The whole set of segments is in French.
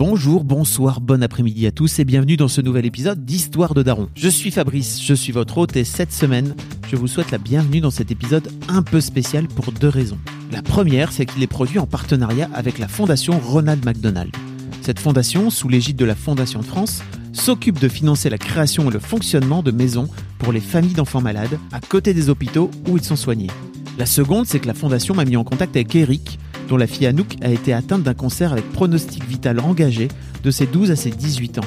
Bonjour, bonsoir, bon après-midi à tous et bienvenue dans ce nouvel épisode d'Histoire de Daron. Je suis Fabrice, je suis votre hôte et cette semaine, je vous souhaite la bienvenue dans cet épisode un peu spécial pour deux raisons. La première, c'est qu'il est produit en partenariat avec la fondation Ronald McDonald. Cette fondation, sous l'égide de la Fondation de France, s'occupe de financer la création et le fonctionnement de maisons pour les familles d'enfants malades à côté des hôpitaux où ils sont soignés. La seconde, c'est que la fondation m'a mis en contact avec Eric, dont la fille Anouk a été atteinte d'un cancer avec pronostic vital engagé de ses 12 à ses 18 ans.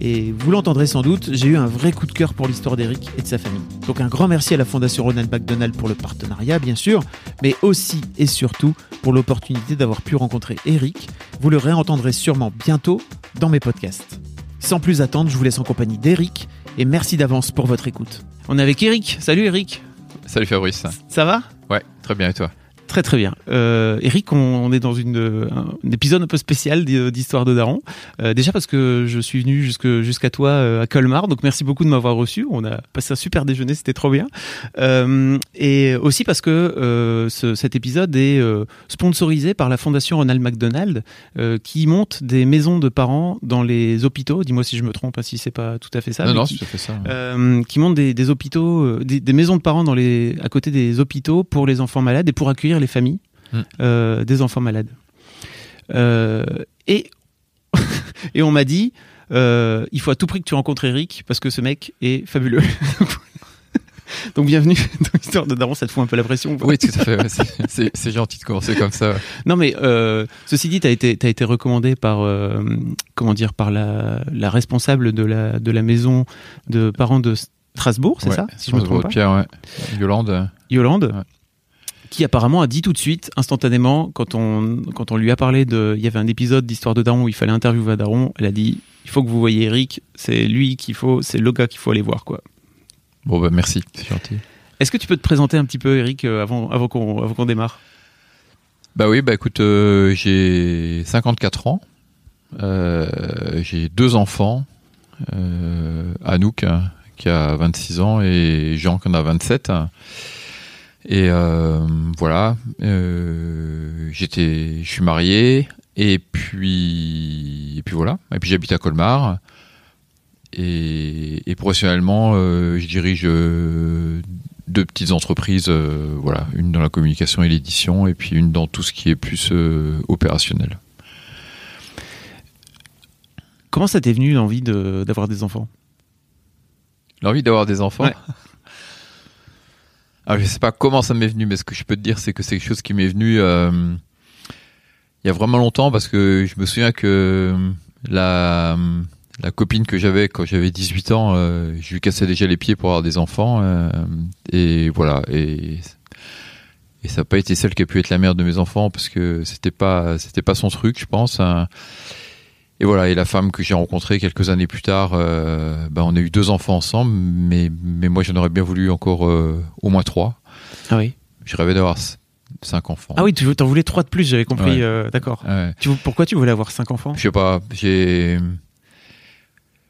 Et vous l'entendrez sans doute, j'ai eu un vrai coup de cœur pour l'histoire d'Eric et de sa famille. Donc un grand merci à la Fondation Ronald McDonald pour le partenariat, bien sûr, mais aussi et surtout pour l'opportunité d'avoir pu rencontrer Eric. Vous le réentendrez sûrement bientôt dans mes podcasts. Sans plus attendre, je vous laisse en compagnie d'Eric et merci d'avance pour votre écoute. On est avec Eric. Salut Eric. Salut Fabrice. Ça va? Ouais, très bien et toi? Très très bien. Euh, Eric, on, on est dans une, un, épisode un peu spécial d'Histoire de Daron. Euh, déjà parce que je suis venu jusqu'à toi euh, à Colmar, donc merci beaucoup de m'avoir reçu. On a passé un super déjeuner, c'était trop bien. Et aussi parce que ce, cet épisode est sponsorisé par la Fondation Ronald McDonald, qui monte des maisons de parents dans les hôpitaux. Dis-moi si je me trompe, hein, si c'est pas tout à fait ça. Non, non, qui, c'est tout à fait ça. qui monte des, des hôpitaux, des, des maisons de parents dans les, à côté des hôpitaux pour les enfants malades et pour accueillir les familles Mm. euh, des enfants malades. Euh, et, et on m'a dit, euh, il faut à tout prix que tu rencontres Eric parce que ce mec est fabuleux. Donc bienvenue dans l'histoire de Daron, ça te fout un peu la pression. Oui, tout à fait. ouais, c'est- gentil de commencer comme ça. ouais. Non mais euh, ceci dit, tu as été, t'as été recommandé par, euh, comment dire, par la, la responsable de la, de la maison de parents de Strasbourg, c'est Ouais, ça? Si je me Strasbourg trompe de pas Pierre. Yolande. Yolande. Qui apparemment a dit tout de suite, instantanément, quand on, quand on lui a parlé de. Il y avait un épisode d'Histoire de Daron où il fallait interviewer Daron, elle a dit il faut que vous voyez Eric, c'est lui qu'il faut, c'est le gars qu'il faut aller voir, quoi. Bon, bah merci, c'est gentil. Est-ce que tu peux te présenter un petit peu, Eric, euh, avant, avant qu'on avant qu'on démarre? Bah oui, bah écoute, euh, j'ai 54 ans. Euh, j'ai deux enfants. Euh, Anouk, hein, qui a 26 ans, et Jean, qui en a 27. Et euh, voilà, euh, j'étais, je suis marié, et puis, et puis voilà. Et puis j'habite à Colmar. Et, et professionnellement, euh, je dirige euh, deux petites entreprises, euh, voilà, une dans la communication et l'édition, et puis une dans tout ce qui est plus euh, opérationnel. Comment ça t'est venu l'envie de- d'avoir des enfants? L'envie d'avoir des enfants? Ouais. Alors, je sais pas comment ça m'est venu, mais ce que je peux te dire, c'est que c'est quelque chose qui m'est venu euh, il y a vraiment longtemps, parce que je me souviens que la, la copine que j'avais quand j'avais 18 ans, euh, je lui cassais déjà les pieds pour avoir des enfants, euh, et voilà. Et, et ça n'a pas été celle qui a pu être la mère de mes enfants, parce que c'était pas, c'était pas son truc, je pense. hein. Et voilà, et la femme que j'ai rencontrée quelques années plus tard, euh, bah, on a eu deux enfants ensemble, mais, mais moi j'en aurais bien voulu encore euh, au moins trois. Ah oui. Je rêvais d'avoir cinq enfants. Ah oui, tu t'en voulais trois de plus, j'avais compris. Ouais. euh, D'accord. Ouais. Pourquoi tu voulais avoir cinq enfants? Je sais pas, j'ai.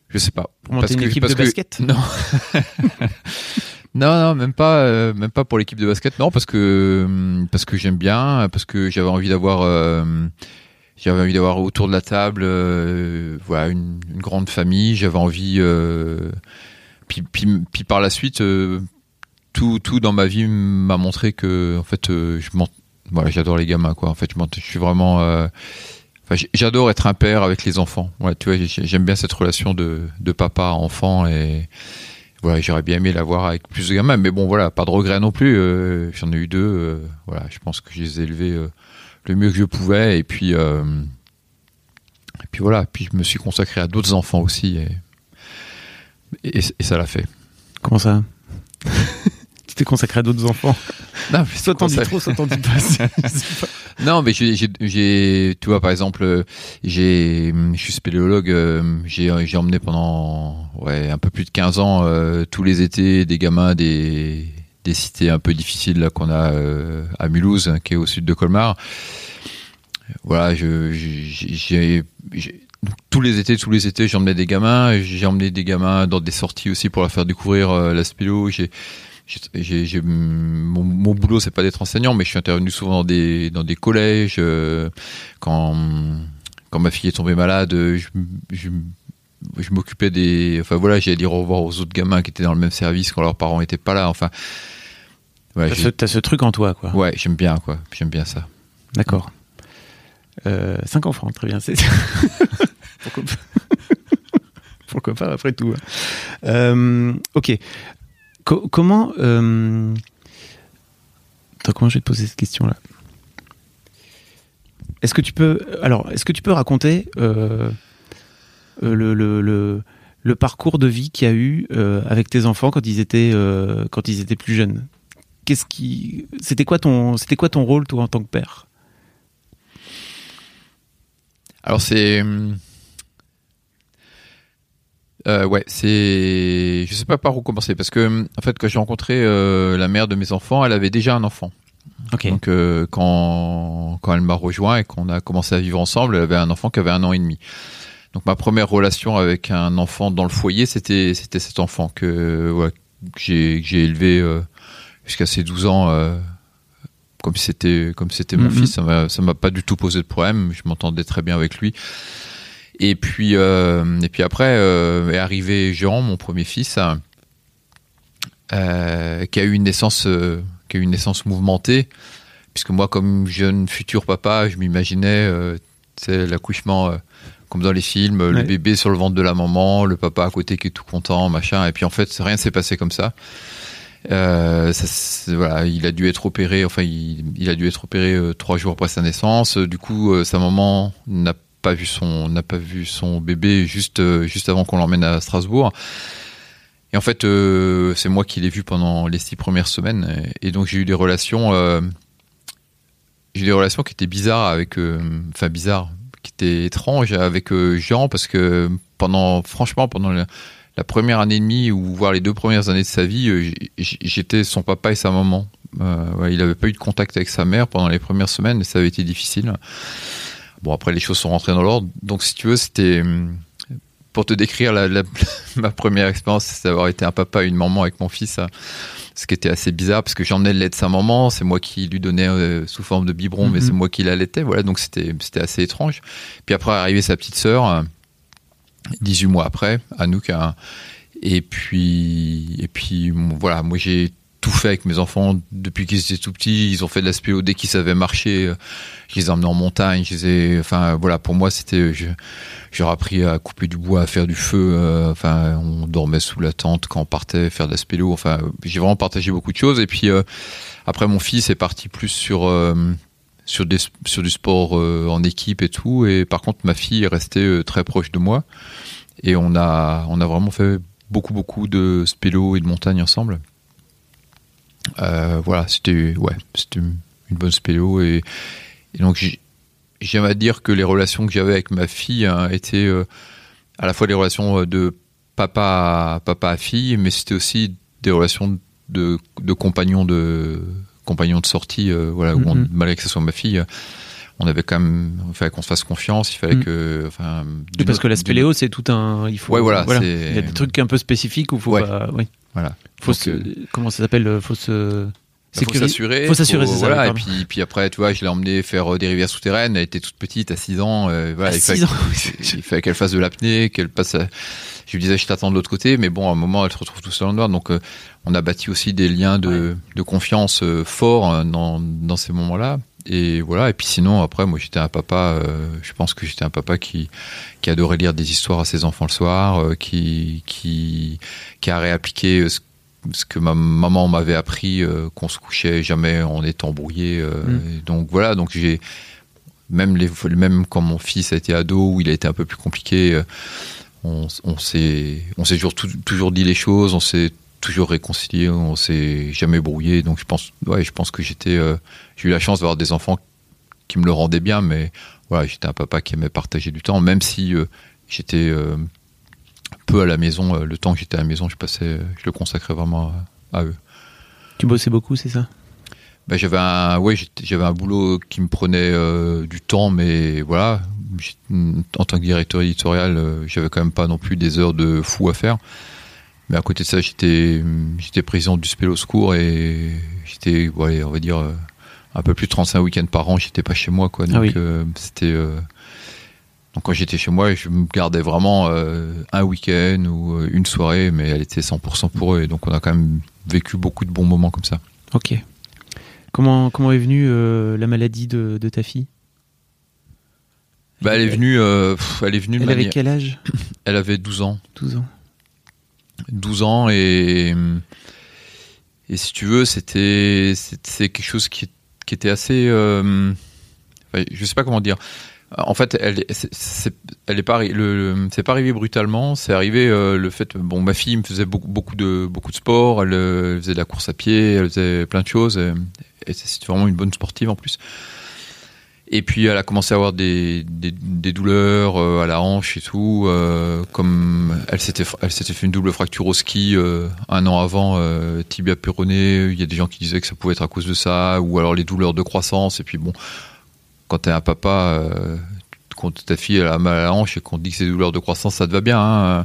Je sais pas. Pour monter une équipe de basket? Non. non, non, même pas, euh, même pas pour l'équipe de basket. Non, parce que parce que j'aime bien, parce que j'avais envie d'avoir, j'avais envie d'avoir autour de la table, euh, voilà, une, grande famille. J'avais envie, euh, puis, par la suite, euh, tout, tout dans ma vie m'a montré que, en fait, voilà, j'adore les gamins. En fait, je, suis vraiment. j'adore être un père avec les enfants. Tu vois, j'ai- j'aime bien cette relation de, papa à enfant et voilà, j'aurais bien aimé l'avoir avec plus de gamins, mais bon, voilà, pas de regret non plus. J'en ai eu deux. voilà, je pense que je les ai élevés le mieux que je pouvais et puis euh, et puis voilà. Puis je me suis consacré à d'autres enfants aussi et et, et ça l'a fait. Comment ça? Tu t'es consacré à d'autres enfants? Non, mais Soit t'en dis trop, soit t'en dis pas. Non, mais j'ai, tu vois, par exemple, j'ai, je suis spéléologue, euh, j'ai, j'ai emmené pendant, ouais, un peu plus de 15 ans, euh, tous les étés, des gamins des, des cités un peu difficiles, là, qu'on a, euh, à Mulhouse, hein, qui est au sud de Colmar. Voilà, j'ai, tous les étés, tous les étés, j'emmenais des gamins, j'ai emmené des gamins dans des sorties aussi pour leur faire découvrir euh, la spélo, mon, mon boulot, c'est pas d'être enseignant, mais je suis intervenu souvent dans des dans des collèges euh, quand quand ma fille est tombée malade, je, je, je m'occupais des. Enfin voilà, j'ai dire au revoir aux autres gamins qui étaient dans le même service quand leurs parents étaient pas là. Enfin. Ouais, t'as, ce, ce, truc en toi, quoi. Ouais, j'aime bien, quoi. J'aime bien ça. D'accord. Euh, cinq enfants, très bien. C'est... Pourquoi pas? Pourquoi pas, après tout. Hein. Euh, ok. comment. Euh... Attends, comment je vais te poser cette question-là? Est-ce que tu peux. Alors, est-ce que tu peux raconter. Euh, euh, le, le, le, parcours de vie qu'il y a eu euh, avec tes enfants quand ils étaient, euh, quand ils étaient plus jeunes. Qu'est-ce qui, c'était quoi ton, c'était quoi ton rôle toi en tant que père? Alors c'est, ouais, c'est, je sais pas par où commencer parce que en fait quand j'ai rencontré la mère de mes enfants, elle avait déjà un enfant. Donc quand quand elle m'a rejoint et qu'on a commencé à vivre ensemble, elle avait un enfant qui avait un an et demi. Donc ma première relation avec un enfant dans le foyer, c'était c'était cet enfant que, ouais, j'ai élevé euh, jusqu'à ses 12 ans euh, comme c'était comme c'était mon mhm. fils. Ça m'a pas du tout posé de problème. Je m'entendais très bien avec lui. Et puis euh, et puis après est arrivé Jean, mon premier fils, qui a eu une naissance qui a eu une naissance mouvementée puisque moi comme jeune futur papa, je m'imaginais c'est l'accouchement comme dans les films, le bébé sur le ventre de la maman, le papa à côté qui est tout content, machin. Et puis en fait, rien s'est passé comme ça. Euh, ça voilà, il a dû être opéré. Enfin, il, a dû être opéré euh, trois jours après sa naissance. Du coup, euh, sa maman n'a pas vu son n'a pas vu son bébé juste juste avant qu'on l'emmène à Strasbourg. Et en fait, c'est moi qui l'ai vu pendant les six premières semaines. Et, donc j'ai eu des relations j'ai des relations qui étaient bizarres avec enfin bizarres était étrange avec euh, Jean parce que pendant, franchement, pendant la, première année et demie ou voire les deux premières années de sa vie, euh, j'étais son papa et sa maman. Euh, il n'avait pas eu de contact avec sa mère pendant les premières semaines et ça avait été difficile. Bon, après, les choses sont rentrées dans l'ordre. Donc, si tu veux, c'était pour te décrire ma première expérience, c'est d'avoir été un papa et une maman avec mon fils ce qui était assez bizarre parce que j'emmenais le lait de sa maman, c'est moi qui lui donnais euh, sous forme de biberon, mais c'est mhm. moi qui l'allaitais, voilà, donc c'était c'était assez étrange. Puis après arrivé sa petite sœur, 18 mois après, Anouk, hein, et puis et puis voilà, moi j'ai tout fait avec mes enfants depuis qu'ils étaient tout petits. Ils ont fait de la spéo dès qu'ils savaient marcher. Je les ai emmenés en montagne. Je les ai, enfin voilà, pour moi c'était, j'ai appris à couper du bois, à faire du feu. Euh, enfin, on dormait sous la tente quand on partait faire de la spélo. Enfin, j'ai vraiment partagé beaucoup de choses. Et puis euh, après, mon fils est parti plus sur euh, sur sur du sport en équipe et tout. Et par contre, ma fille est restée très proche de moi. Et on a on a vraiment fait beaucoup beaucoup de spélo et de montagne ensemble. Euh, voilà, c'était ouais, une bonne spéléo et, donc j'aime à dire que les relations que j'avais avec ma fille hein, étaient euh, à la fois des relations euh, de papa à, papa à fille, mais c'était aussi des relations de, de compagnons de compagnons de sortie, voilà, mm-hmm. malgré que ce soit ma fille on avait quand même il fallait qu'on se fasse confiance il fallait mm. que enfin parce que la spéléo c'est tout un il faut ouais, voilà, il y a des trucs un peu spécifiques où faut pas, oui. Voilà. Faut euh, comment ça s'appelle Faut se bah, faut s'assurer. Faut s'assurer, c'est ça. Et puis, puis après, tu vois, je l'ai emmené faire euh, des rivières souterraines. Elle était toute petite, à 6 ans. Euh, voilà, à il fallait, ans. il fallait qu'elle fasse de l'apnée, qu'elle passe. Je lui disais, je t'attends de l'autre côté, mais bon, à un moment, elle se retrouve tout seule en noir. Donc, on a bâti aussi des liens de, de confiance forts dans, dans ces moments-là et voilà. Et puis sinon, après, moi, j'étais un papa. Euh, je pense que j'étais un papa qui qui adorait lire des histoires à ses enfants le soir, euh, qui qui qui a réappliqué euh, ce, ce que ma maman m'avait appris, qu'on se couchait jamais en étant brouillé. Mm. Donc voilà. Donc j'ai même les même quand mon fils a été ado, où il a été un peu plus compliqué. on, on s'est on s'est toujours toujours dit les choses. On s'est toujours réconcilié, on s'est jamais brouillé. Donc je pense, ouais, je pense que j'étais, euh, j'ai eu la chance d'avoir des enfants qui me le rendaient bien, mais voilà, j'étais un papa qui aimait partager du temps, même si euh, j'étais euh, peu à la maison. le temps que j'étais à la maison, je passais, je le consacrais vraiment à, eux. Tu bossais beaucoup, c'est ça? Ben, j'avais un, ouais, j'avais un boulot qui me prenait du temps, mais voilà, en tant que directeur éditorial, j'avais quand même pas non plus des heures de fou à faire. Mais à côté de ça, j'étais j'étais président du Spélo Secours et j'étais, ouais, on va dire, euh, un peu plus de 35 week-ends par an. J'étais pas chez moi, quoi. Ah donc euh, c'était. Euh, Donc quand j'étais chez moi, je me gardais vraiment un week-end ou une soirée, mais elle était 100% pour eux. Et donc on a quand même vécu beaucoup de bons moments comme ça. Ok. Comment, comment est venue la maladie de, de ta fille? Bah, elle est venue. Elle est venue. Elle avait quel âge? Elle avait 12 ans. 12 ans. 12 ans et et si tu veux, c'était quelque chose qui, qui était assez. Euh, je sais pas comment dire. En fait, elle c'est elle est pas le, c'est pas arrivé brutalement. C'est arrivé euh, le fait. Bon, ma fille me faisait beaucoup beaucoup de beaucoup de sport. Elle, elle, faisait de la course à pied. Elle faisait plein de choses. Et, et c'était vraiment une bonne sportive en plus. Et puis elle a commencé à avoir des, des, douleurs euh, à la hanche et tout. Euh, comme elle s'était elle s'était fait une double fracture au ski euh, un an avant, tibia péroné. Il y a des gens qui disaient que ça pouvait être à cause de ça, ou alors les douleurs de croissance. Et puis bon, quand t'es un papa, quand ta fille a mal à la hanche et qu'on te dit que c'est des douleurs de croissance, ça te va bien. Hein.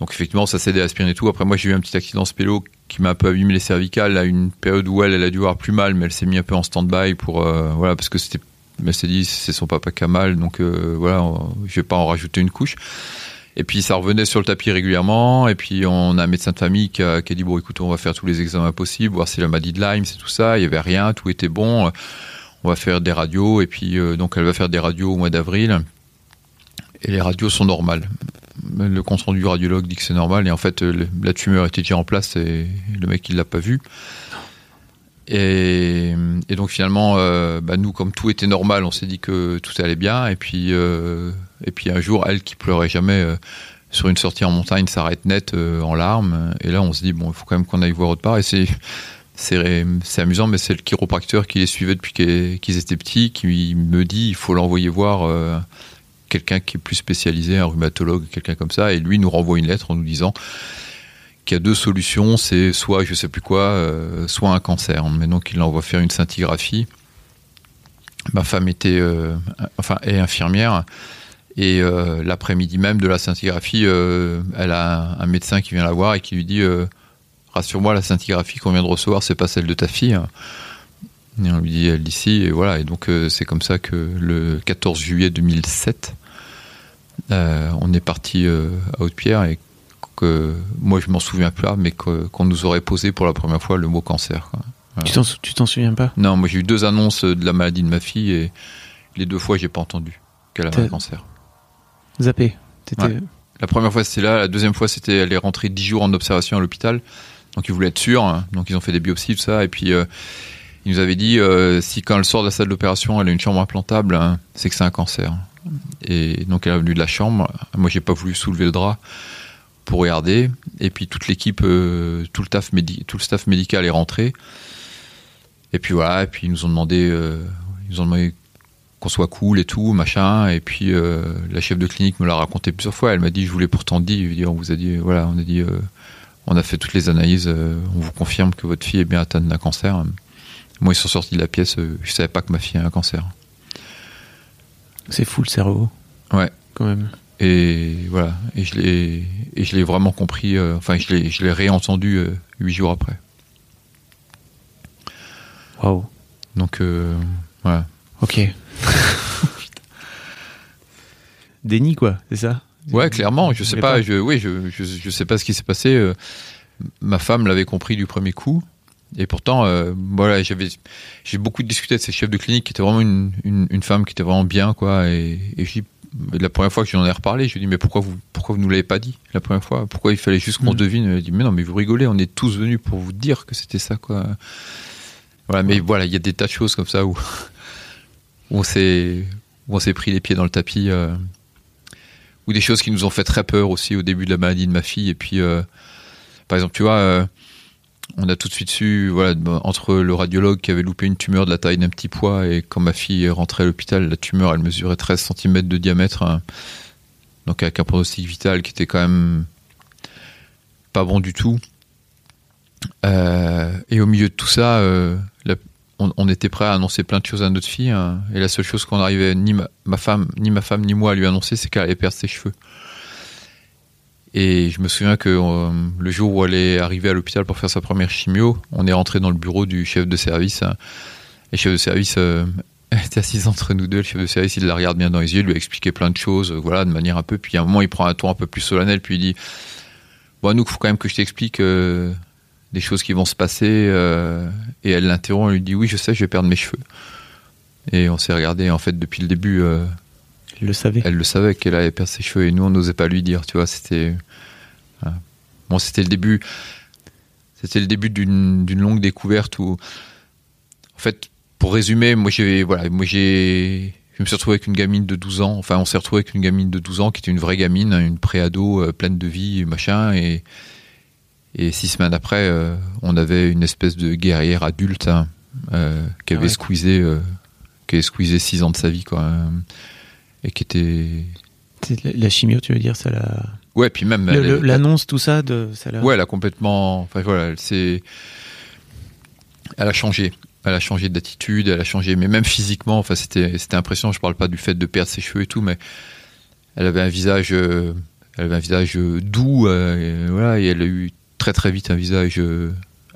donc effectivement, ça s'est à aspirer et tout. Après moi, j'ai eu un petit accident spélo qui m'a un peu abîmé les cervicales à une période où elle, elle a dû avoir plus mal, mais elle s'est mis un peu en stand-by pour voilà parce que c'était mais s'est dit c'est son papa qui a mal, donc euh, voilà, je vais pas en rajouter une couche. Et puis ça revenait sur le tapis régulièrement. Et puis on a un médecin de famille qui a, qui a dit bon écoute on va faire tous les examens possibles, voir si la maladie de Lyme, c'est tout ça. Il y avait rien, tout était bon. On va faire des radios et puis euh, donc elle va faire des radios au mois d'avril. Et les radios sont normales. Le compte rendu du radiologue dit que c'est normal et en fait la tumeur était déjà en place et le mec il l'a pas vu. Et, donc finalement, euh, bah nous, comme tout était normal, on s'est dit que tout allait bien. Et puis, euh, et puis un jour, elle qui pleurait jamais euh, sur une sortie en montagne s'arrête net en larmes. Et là, on se dit bon, il faut quand même qu'on aille voir autre part. Et c'est c'est amusant, mais c'est le chiropracteur qui les suivait depuis qu'ils étaient petits qui me dit il faut l'envoyer voir quelqu'un qui est plus spécialisé, un rhumatologue, quelqu'un comme ça. Et lui nous renvoie une lettre en nous disant il y a deux solutions, c'est soit je sais plus quoi, euh, soit un cancer. Mais donc il l'envoie faire une scintigraphie. Ma femme était, euh, enfin, est infirmière. Et euh, l'après-midi même de la scintigraphie, elle a un, médecin qui vient la voir et qui lui dit Rassure-moi, la scintigraphie qu'on vient de recevoir, c'est pas celle de ta fille. Et on lui dit Elle d'ici, et voilà. Et donc c'est comme ça que le 14 juillet 2007, on est parti à Haute-Pierre et moi je m'en souviens pas, mais qu'on nous aurait posé pour la première fois le mot cancer. Tu t'en souviens pas? Non, moi j'ai eu deux annonces de la maladie de ma fille et les deux fois j'ai pas entendu qu'elle avait un cancer. Zappé. La première fois c'était là, la deuxième fois c'était elle est rentrée dix jours en observation à l'hôpital, donc ils voulaient être sûrs, hein. donc ils ont fait des biopsies tout ça et puis euh, ils nous avaient dit euh, si quand elle sort de la salle d'opération elle a une chambre implantable, hein, c'est que c'est un cancer. Et donc elle est venue de la chambre, moi j'ai pas voulu soulever le drap pour regarder. Et puis toute l'équipe, euh, tout, le staff tout le staff médical est rentré. Et puis voilà, et puis ils nous ont demandé, euh, ils ont demandé qu'on soit cool et tout, machin. Et puis euh, la chef de clinique me l'a raconté plusieurs fois. Elle m'a dit, je voulais pourtant dire, on vous a dit, voilà, on a dit, on a fait toutes les analyses, on vous confirme que votre fille est bien atteinte d'un cancer. Moi, ils sont sortis de la pièce, je savais pas que ma fille a un cancer. C'est fou le cerveau. Ouais. Quand même. Et voilà, et je l'ai, et je l'ai vraiment compris. Euh, enfin, je l'ai, je l'ai réentendu euh, huit jours après. Waouh. Donc euh, voilà. Ok. Déni quoi, c'est ça? Ouais, clairement. Je sais pas, Je, oui, je, je, je, sais pas ce qui s'est passé. ma femme l'avait compris du premier coup. Et pourtant, voilà, j'avais, j'ai beaucoup discuté de ces chefs de clinique qui étaient vraiment une, une, une femme qui était vraiment bien, quoi. Et, et je dis, la première fois que j'en ai reparlé, je lui ai dit mais pourquoi vous pourquoi vous nous l'avez pas dit la première fois? Pourquoi il fallait juste qu'on mm. devine? Il a dit mais non mais vous rigolez, on est tous venus pour vous dire que c'était ça quoi. Voilà, mais voilà, il y a des tas de choses comme ça où, on s'est on s'est pris les pieds dans le tapis euh, ou des choses qui nous ont fait très peur aussi au début de la maladie de ma fille et puis euh, par exemple tu vois euh, on a tout de suite su, voilà, entre le radiologue qui avait loupé une tumeur de la taille d'un petit pois et quand ma fille rentrée à l'hôpital, la tumeur, elle mesurait 13 cm de diamètre, hein. donc avec un pronostic vital qui était quand même pas bon du tout. Euh, et au milieu de tout ça, euh, on, était prêt à annoncer plein de choses à notre fille, hein. et la seule chose qu'on arrivait ni ma, femme, ni ma femme, ni moi à lui annoncer, c'est qu'elle allait perdre ses cheveux. Et je me souviens que euh, le jour où elle est arrivée à l'hôpital pour faire sa première chimio, on est rentré dans le bureau du chef de service. Hein. Et le chef de service, euh, était assise entre nous deux, le chef de service, il la regarde bien dans les yeux, il lui a expliqué plein de choses, voilà, de manière un peu. Puis à un moment, il prend un ton un peu plus solennel, puis il dit Bon, nous, il faut quand même que je t'explique euh, des choses qui vont se passer. euh, et elle l'interrompt, elle lui dit Oui, je sais, je vais perdre mes cheveux. Et on s'est regardé, en fait, depuis le début, euh, Il le savait. elle le savait qu'elle allait perdre ses cheveux, et nous, on n'osait pas lui dire, tu vois, c'était. voilà. Bon, c'était le début. C'était le début d'une longue découverte où, en fait, pour résumer, moi j'ai voilà, moi j'ai je me suis retrouvé avec une gamine de 12 ans, enfin on s'est retrouvé avec une gamine de 12 ans qui était une vraie gamine, une préado euh, pleine de vie, machin et et six semaines après, euh, on avait une espèce de guerrière adulte hein, euh, qui Ah avait ouais. squeezé euh, qui avait squeezé 6 ans de sa vie quoi. Et qui était C'est la- La chimio, tu veux dire, ça l'a. ouais, puis même L'annonce, tout ça, de, ça l'a. Ouais, elle a complètement. Enfin voilà, elle s'est. Elle a changé. Elle a changé d'attitude, elle a changé, mais même physiquement, enfin c'était c'était impressionnant. Je parle pas du fait de perdre ses cheveux et tout, mais elle avait un visage, euh, elle avait un visage euh, doux, euh, et voilà, et elle a eu très très vite un visage, euh,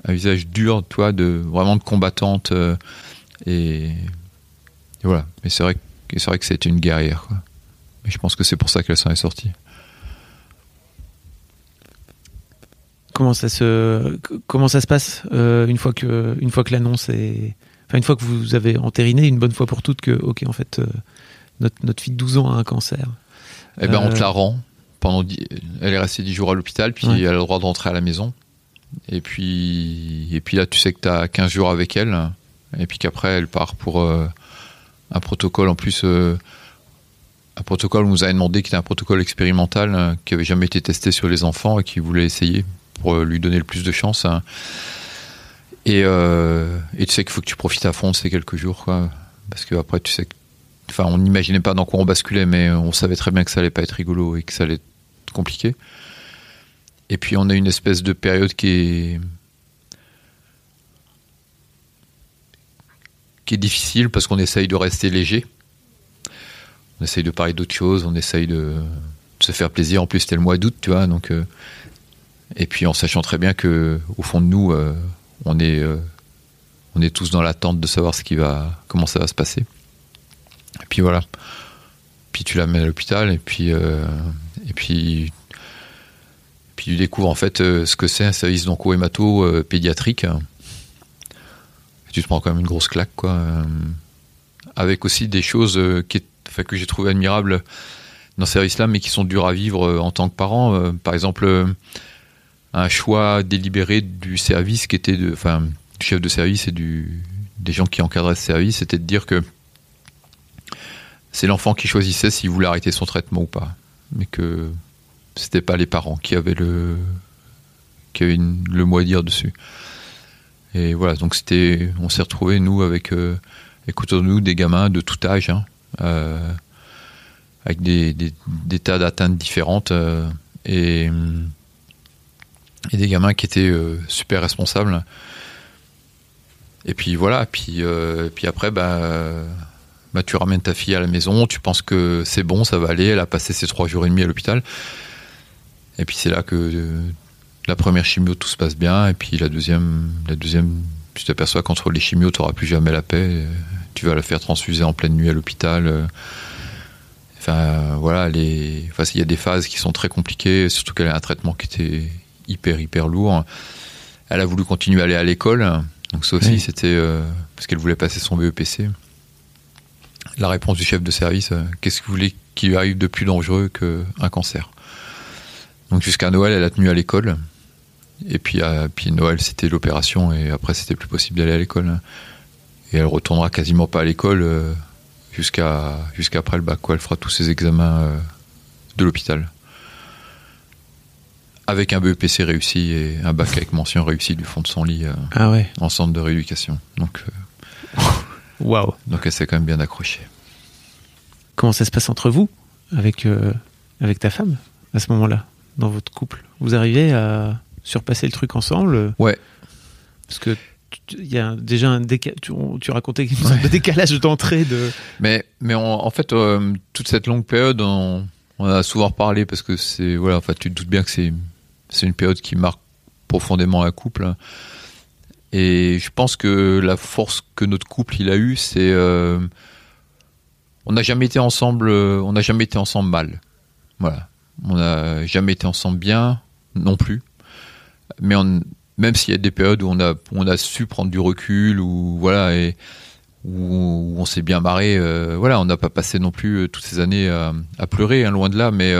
un visage dur, toi, de vraiment de combattante, et, et voilà. Mais c'est vrai, que- c'est vrai que c'était une guerrière, quoi. Et je pense que c'est pour ça qu'elle s'en est sortie. Comment ça se comment ça se passe euh, une fois que une fois que l'annonce est enfin une fois que vous avez entériné une bonne fois pour toutes que ok en fait euh, notre notre fille de 12 ans a un cancer. Eh ben, on Euh, te la rend. Pendant Elle est restée 10 jours à l'hôpital, puis Ouais. elle a le droit de rentrer à la maison. Et puis, et puis là, tu sais que tu as 15 jours avec elle. Et puis qu'après, elle part pour euh, un protocole. En plus, euh, un protocole, on nous avait demandé qui était un protocole expérimental euh, qui avait jamais été testé sur les enfants et qui voulait essayer pour euh, lui donner le plus de chance. hein. Et, tu sais qu'il faut que tu profites à fond ces quelques jours, quoi. Parce que après, tu sais enfin, on n'imaginait pas dans quoi on basculait, mais on savait très bien que ça allait pas être rigolo et que ça allait être compliqué. Et puis on a une espèce de période qui est qui est difficile parce qu'on essaye de rester léger. On essaye de parler d'autres choses, on essaye de, se faire plaisir. En plus, c'était le mois d'août, tu vois, donc. euh, et puis en sachant très bien que au fond de nous, euh, on est euh, on est tous dans l'attente de savoir ce qui va, comment ça va se passer. Et puis voilà. Puis tu l'amènes à l'hôpital et puis et puis puis tu découvres en fait ce que c'est un service d'onco-hémato pédiatrique. Tu te prends quand même une grosse claque quoi. euh, avec aussi des choses euh, que j'ai trouvé admirables dans ce service-là, mais qui sont dures à vivre euh, en tant que parent. Par exemple, un choix délibéré du service qui était de, enfin, du chef de service et du, des gens qui encadraient ce service, c'était de dire que c'est l'enfant qui choisissait s'il voulait arrêter son traitement ou pas, mais que c'était pas les parents qui avaient le qui avaient le mot à dire dessus. Et voilà, donc c'était, on s'est retrouvés nous avec, euh, autour de nous des gamins de tout âge, hein, euh, avec des, des, tas d'atteintes différentes euh, et et des gamins qui étaient euh, super responsables. Et puis voilà, puis, euh, puis après, euh, bah, tu ramènes ta fille à la maison, tu penses que c'est bon, ça va aller, elle a passé ses trois jours et demi à l'hôpital. Et puis c'est là que euh, la première chimio, tout se passe bien, et puis la deuxième, la deuxième tu t'aperçois qu'entre les chimios, tu n'auras plus jamais la paix. euh, Tu vas la faire transfuser en pleine nuit à l'hôpital. euh. Enfin, voilà, les... enfin, il y a des phases qui sont très compliquées, surtout qu'elle a un traitement qui était hyper, hyper lourd. Elle a voulu continuer à aller à l'école. Donc, ça aussi, Oui. c'était euh, parce qu'elle voulait passer son BEPC. La réponse du chef de service, euh, qu'est-ce que vous voulez qui lui arrive de plus dangereux qu'un cancer? Donc, jusqu'à Noël, elle a tenu à l'école. Et puis, à, puis Noël, c'était l'opération, et après, c'était plus possible d'aller à l'école. Et elle retournera quasiment pas à l'école euh, jusqu'à jusqu'après le bac. Quoi. Elle fera tous ses examens euh, de l'hôpital. Avec un BEPC réussi et un bac avec mention réussie du fond de son lit euh, Ah ouais. en centre de rééducation. Donc, euh, Waouh. donc elle s'est quand même bien accrochée. Comment ça se passe entre vous avec euh, avec ta femme à ce moment-là dans votre couple? Vous arrivez à surpasser le truc ensemble Ouais. Parce que tu- il y a déjà un décalage. Tu, on- tu racontais une sorte de décalage d'entrée de. Mais, mais on- en fait, euh, toute cette longue période, on, on a souvent reparlé parce que c'est voilà, enfin, tu te doutes bien que c'est c'est une période qui marque profondément un couple. Et je pense que la force que notre couple il a eu, c'est euh, on n'a jamais été ensemble, on n'a jamais été ensemble mal. Voilà, on n'a jamais été ensemble bien non plus. Mais on, même s'il y a des périodes où on a on a su prendre du recul ou voilà et où, on s'est bien marré, euh, voilà, on n'a pas passé non plus toutes ces années à, à pleurer, hein, loin de là, mais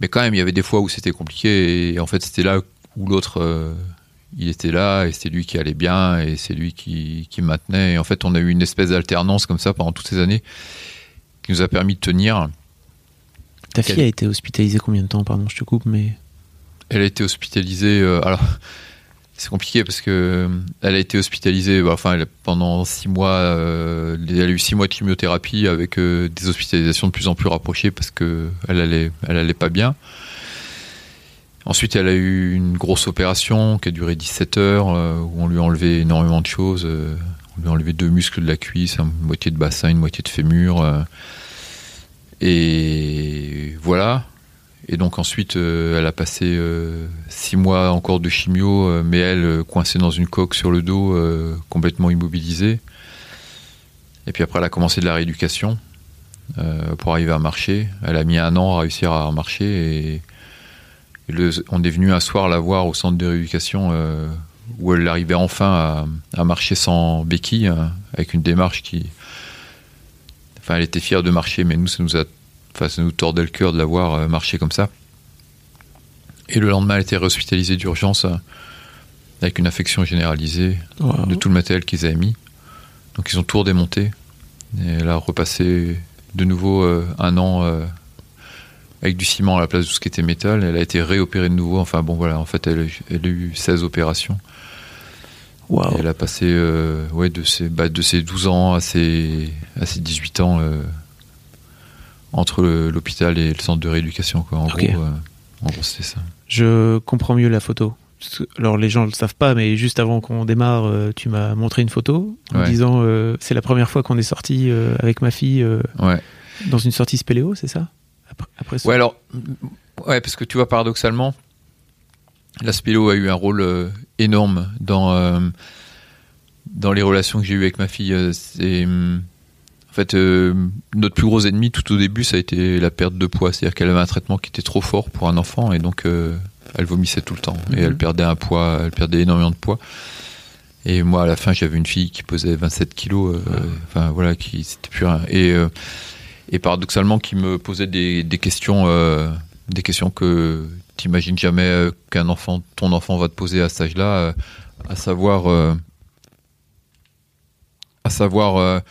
mais quand même il y avait des fois où c'était compliqué et en fait c'était là où l'autre il était là et c'est lui qui allait bien et c'est lui qui, qui maintenait. Et en fait, on a eu une espèce d'alternance comme ça pendant toutes ces années qui nous a permis de tenir. Ta fille a été hospitalisée combien de temps? Pardon, je te coupe, mais. Elle a été hospitalisée. Euh, alors, c'est compliqué parce que euh, elle a été hospitalisée. Bah, enfin, pendant six mois, euh, elle a eu six mois de chimiothérapie avec des hospitalisations de plus en plus rapprochées parce que elle allait, elle allait pas bien. Ensuite, elle a eu une grosse opération qui a duré 17 heures, où on lui a enlevé énormément de choses. On lui a enlevé deux muscles de la cuisse, une moitié de bassin, une moitié de fémur. Et voilà. Et donc ensuite, elle a passé six mois encore de chimio, mais elle coincée dans une coque sur le dos, complètement immobilisée. Et puis après, elle a commencé de la rééducation pour arriver à marcher. Elle a mis un an à réussir à marcher et on est venu un soir la voir au centre de rééducation euh, où elle arrivait enfin à, marcher sans béquille, hein, avec une démarche qui. Enfin, elle était fière de marcher, mais nous, ça nous a. Enfin, ça nous tordait le cœur de la voir euh, marcher comme ça. Et le lendemain, elle était hospitalisée d'urgence euh, avec une infection généralisée de tout le matériel qu'ils avaient mis. Donc, ils ont tout redémonté. Et elle a repassé de nouveau un an avec du ciment à la place de ce qui était métal. Elle a été réopérée de nouveau. Enfin bon, voilà, en fait, elle, a eu 16 opérations. elle a passé euh, ouais, de, ses, bah, de ses 12 ans à ses, à ses 18 ans euh, entre l'hôpital et le centre de rééducation. Quoi. En, gros, euh, en gros, c'était ça. Je comprends mieux la photo. Alors les gens ne le savent pas, mais juste avant qu'on démarre, tu m'as montré une photo en disant c'est la première fois qu'on est sorti avec ma fille dans une sortie spéléo, c'est ça? Après, Ouais, alors, ouais, parce que tu vois, paradoxalement, la spélo a eu un rôle euh, énorme dans, euh, dans les relations que j'ai eues avec ma fille. Euh, c'est, en fait, notre plus gros ennemi tout au début, ça a été la perte de poids. C'est-à-dire qu'elle avait un traitement qui était trop fort pour un enfant et donc elle vomissait tout le temps. Et elle mhm. perdait un poids, elle perdait énormément de poids. Et moi, à la fin, j'avais une fille qui pesait 27 kilos. Enfin, voilà, qui c'était plus rien. Et et paradoxalement qui me posait des, questions, euh, des questions que tu n'imagines jamais euh, qu'un enfant, ton enfant va te poser à cet âge-là, euh, à savoir, à savoir,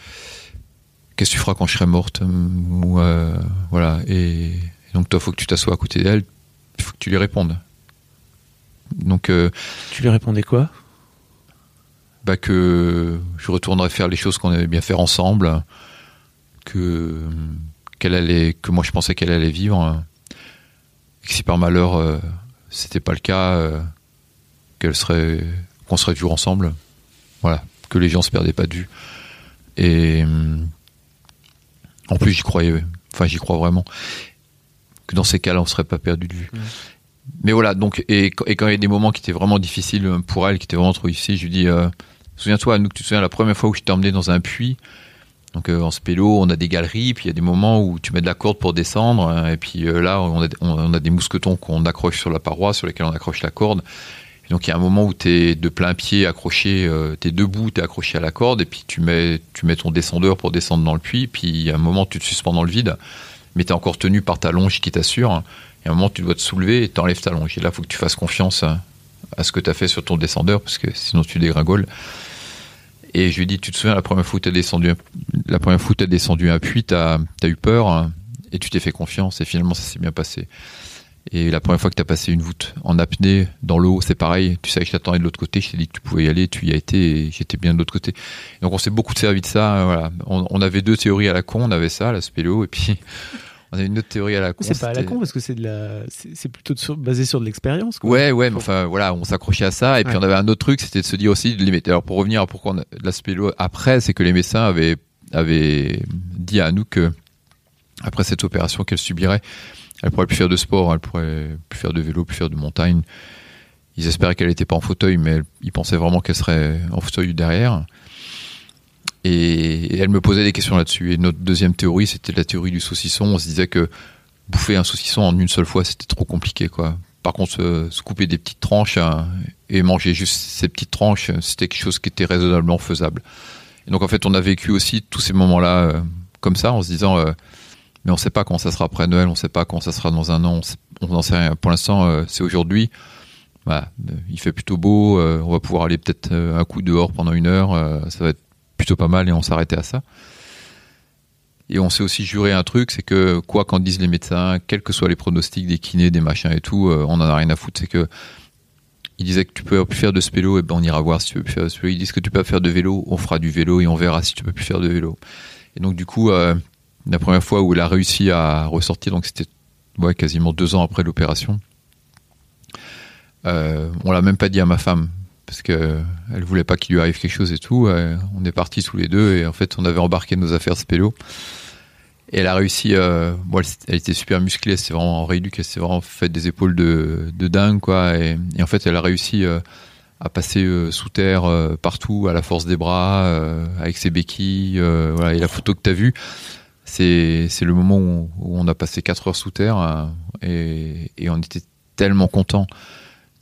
qu'est-ce que tu feras quand je serai morte, ou, voilà. Et, donc toi, faut que tu t'assoies à côté d'elle, il faut que tu lui répondes. Donc, tu lui répondais quoi? Bah que je retournerai faire les choses qu'on avait bien faire ensemble, que qu'elle allait, que moi je pensais qu'elle allait vivre, et que si par malheur euh, c'était pas le cas, euh, qu'elle serait, qu'on serait toujours ensemble, voilà, que les gens se perdaient pas de vue. Et en plus j'y croyais, enfin j'y crois vraiment, que dans ces cas-là on serait pas perdu de vue. Mais voilà, donc et, quand il y a des moments qui étaient vraiment difficiles pour elle, qui étaient vraiment trop difficiles, je lui dis, euh, souviens-toi, nous, tu te souviens la première fois où je t'ai emmené dans un puits? Donc euh, en spélo, on a des galeries, puis il y a des moments où tu mets de la corde pour descendre, hein, et puis euh, là, on a, des mousquetons qu'on accroche sur la paroi, sur lesquels on accroche la corde. Donc il y a un moment où tu es de plein pied accroché, euh, tu es debout, tu es accroché à la corde, et puis tu mets, tu mets ton descendeur pour descendre dans le puits, puis il y a un moment où tu te suspends dans le vide, mais tu es encore tenu par ta longe qui t'assure. Et à un moment, tu dois te soulever et t'enlèves ta longe. Et là, il faut que tu fasses confiance à ce que tu as fait sur ton descendeur, parce que sinon tu dégringoles. Et je lui ai dit, tu te souviens, la première fois où tu as descendu, la première fois as descendu un puits, tu as, eu peur hein, et tu t'es fait confiance et finalement ça s'est bien passé. Et la première fois que tu as passé une voûte en apnée dans l'eau, c'est pareil. Tu savais que je t'attendais de l'autre côté, je t'ai dit que tu pouvais y aller, tu y as été et j'étais bien de l'autre côté. Donc on s'est beaucoup servi de ça. Voilà. On, avait deux théories à la con, on avait ça, la spéléo, et puis on a une autre théorie à la con. C'est pas à la con parce que c'est de la, c'est plutôt basé sur de l'expérience. Ouais, ouais, mais enfin voilà, on s'accrochait à ça et puis on avait un autre truc, c'était de se dire aussi de limiter. Alors pour revenir à pourquoi on a de l'aspect après, c'est que les médecins avaient avaient dit à nous que après cette opération qu'elle subirait, elle pourrait plus faire de sport, elle pourrait plus faire de vélo, plus faire de montagne. ils espéraient qu'elle n'était pas en fauteuil, mais ils pensaient vraiment qu'elle serait en fauteuil derrière. Et, elle me posait des questions là-dessus. Et notre deuxième théorie, c'était la théorie du saucisson. On se disait que bouffer un saucisson en une seule fois, c'était trop compliqué, quoi. Par contre, se, couper des petites tranches hein, et manger juste ces petites tranches, c'était quelque chose qui était raisonnablement faisable. Et donc, en fait, on a vécu aussi tous ces moments-là euh, comme ça, en se disant, euh, mais on ne sait pas quand ça sera après Noël, on ne sait pas quand ça sera dans un an, on n'en sait rien. Pour l'instant, euh, c'est aujourd'hui. Bah, il fait plutôt beau, on va pouvoir aller peut-être un coup dehors pendant une heure, ça va être plutôt pas mal et on s'arrêtait à ça. Et on s'est aussi juré un truc, c'est que quoi qu'en disent les médecins, quels que soient les pronostics des kinés, des machins et tout, euh, on en a rien à foutre. C'est que ils disaient que tu peux plus faire de vélo, et ben on ira voir si tu peux plus faire de vélo. Ils disent que tu peux faire de vélo, on fera du vélo et on verra si tu peux plus faire de vélo. Et donc du coup, euh, la première fois où il a réussi à ressortir, donc c'était quasiment deux ans après l'opération, euh, on l'a même pas dit à ma femme parce que elle voulait pas qu'il lui arrive quelque chose et tout. Euh, on est partis tous les deux et en fait on avait embarqué nos affaires spélo. Et elle a réussi. Euh, elle, était super musclée, c'est vraiment en réduc, elle s'est vraiment fait des épaules de, de dingue quoi. Et, en fait elle a réussi euh, à passer sous terre partout à la force des bras avec ses béquilles. voilà. Et la photo que tu as vue, c'est le moment où, on a passé 4 heures sous terre et, et on était tellement contents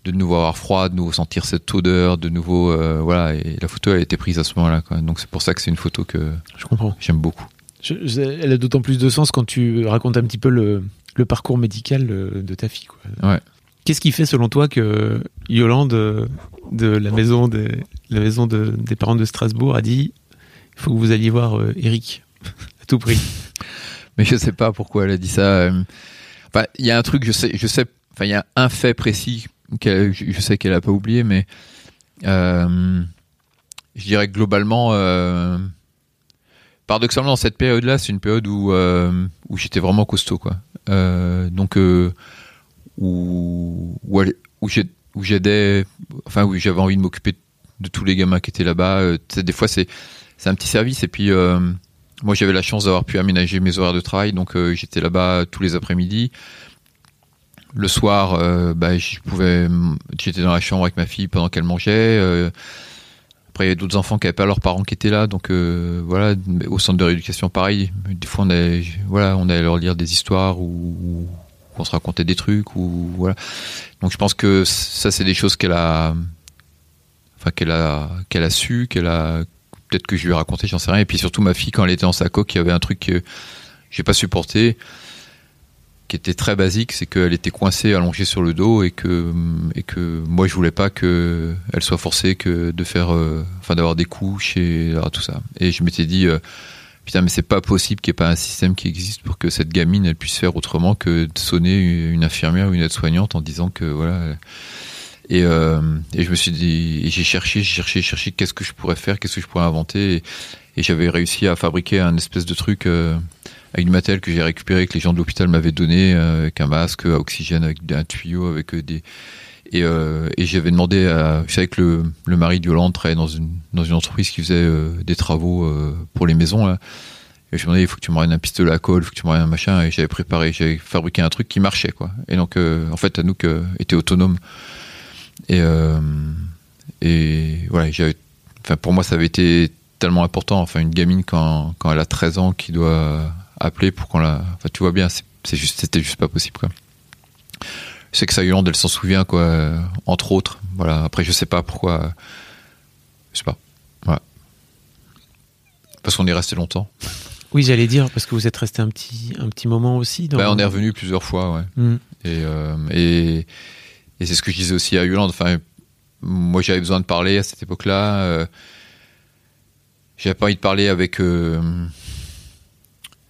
de nouveau avoir froid, de nouveau sentir cette odeur, de nouveau euh, voilà. Et la photo a été prise à ce moment-là. Donc c'est pour ça que c'est une photo que je comprends. J'aime beaucoup. elle a d'autant plus de sens quand tu racontes un petit peu le, le parcours médical de ta fille. Quoi. Ouais. Qu'est-ce qui fait selon toi que Yolande de la maison des, la maison des parents de Strasbourg a dit il faut que vous alliez voir euh, Eric? À tout prix. Mais je sais pas pourquoi elle a dit ça. Euh. Enfin, il y a un truc, je sais, je sais. Enfin, il y a un fait précis je sais qu'elle a pas oublié, mais euh, je dirais que globalement, euh, paradoxalement, dans cette période-là, c'est une période où, euh, où j'étais vraiment costaud, quoi. donc, où, où, j'aidais, enfin, où j'avais envie de m'occuper de tous les gamins qui étaient là-bas. des fois, c'est un petit service, et puis moi, j'avais la chance d'avoir pu aménager mes horaires de travail, donc j'étais là-bas tous les après-midi le soir, euh, bah, pouvais, j'étais dans la chambre avec ma fille pendant qu'elle mangeait. Euh, après, il y avait d'autres enfants qui n'avaient pas leurs parents qui étaient là, donc euh, voilà. Au centre de rééducation, pareil. Des fois, on allait, voilà, on allait leur lire des histoires ou, on se racontait des trucs ou voilà. Donc, je pense que ça, c'est des choses qu'elle a, enfin qu'elle a, qu'elle a su, qu'elle a, peut-être que je lui ai raconté, j'en sais rien. Et puis surtout, ma fille, quand elle était en sa coque, il y avait un truc que j'ai pas supporté qui était très basique, c'est qu'elle était coincée, allongée sur le dos et que et que moi je voulais pas que elle soit forcée que de faire, euh, enfin d'avoir des couches et tout ça. Et je m'étais dit euh, putain mais c'est pas possible qu'il n'y ait pas un système qui existe pour que cette gamine elle puisse faire autrement que de sonner une infirmière ou une aide-soignante en disant que voilà. Et, euh, et je me suis dit, j'ai cherché, j'ai cherché, cherché, qu'est-ce que je pourrais faire, qu'est-ce que je pourrais inventer, et, j'avais réussi à fabriquer un espèce de truc avec une matériel que j'ai récupéré que les gens de l'hôpital m'avaient donné euh, avec un masque à oxygène avec un tuyau avec euh, des et, euh, j'avais demandé à je savais que le, le mari de Yolande travaillait dans une dans une entreprise qui faisait des travaux pour les maisons là. Et je me demandais il faut que tu m'emmènes un pistolet à colle il faut que tu m'emmènes un machin et j'avais préparé j'avais fabriqué un truc qui marchait quoi. Et donc en fait Anouk était autonome et et voilà j'avais enfin pour moi ça avait été tellement important enfin une gamine quand quand elle a 13 ans qui doit appeler pour qu'on la. Enfin, tu vois bien, c'est juste, c'était juste pas possible, quoi. Je sais que ça, Yolande, elle s'en souvient, quoi, entre autres. Voilà. Après, je sais pas pourquoi. Je sais pas. Voilà. Parce qu'on est resté longtemps. Oui, j'allais dire, parce que vous êtes resté un petit, un petit moment aussi. Dans... Ben, on est revenu plusieurs fois, ouais. Mm. Et, euh, et, et c'est ce que je disais aussi à Yolande. Enfin, moi, j'avais besoin de parler à cette époque-là. Euh, j'avais pas envie de parler avec. Euh,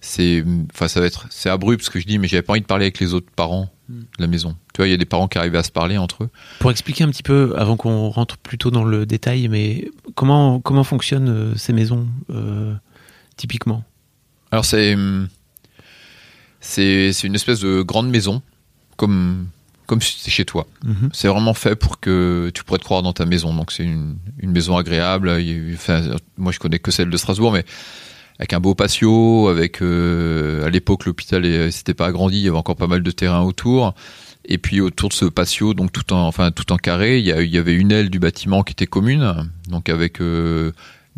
c'est enfin ça va être c'est abrupt ce que je dis mais j'avais pas envie de parler avec les autres parents de la maison tu vois il y a des parents qui arrivaient à se parler entre eux pour expliquer un petit peu avant qu'on rentre plutôt dans le détail mais comment comment fonctionnent euh, ces maisons euh, typiquement? Alors c'est c'est une espèce de grande maison comme comme si c'était chez toi. Mhm. C'est vraiment fait pour que tu pourrais te croire dans ta maison. Donc c'est une, une, maison agréable. Enfin, moi je connais que celle de Strasbourg, mais avec un beau patio, avec à l'époque l'hôpital s'était pas agrandi, il y avait encore pas mal de terrain autour. Et puis autour de ce patio, donc tout en, enfin tout en carré, il y, il y avait une aile du bâtiment qui était commune, donc avec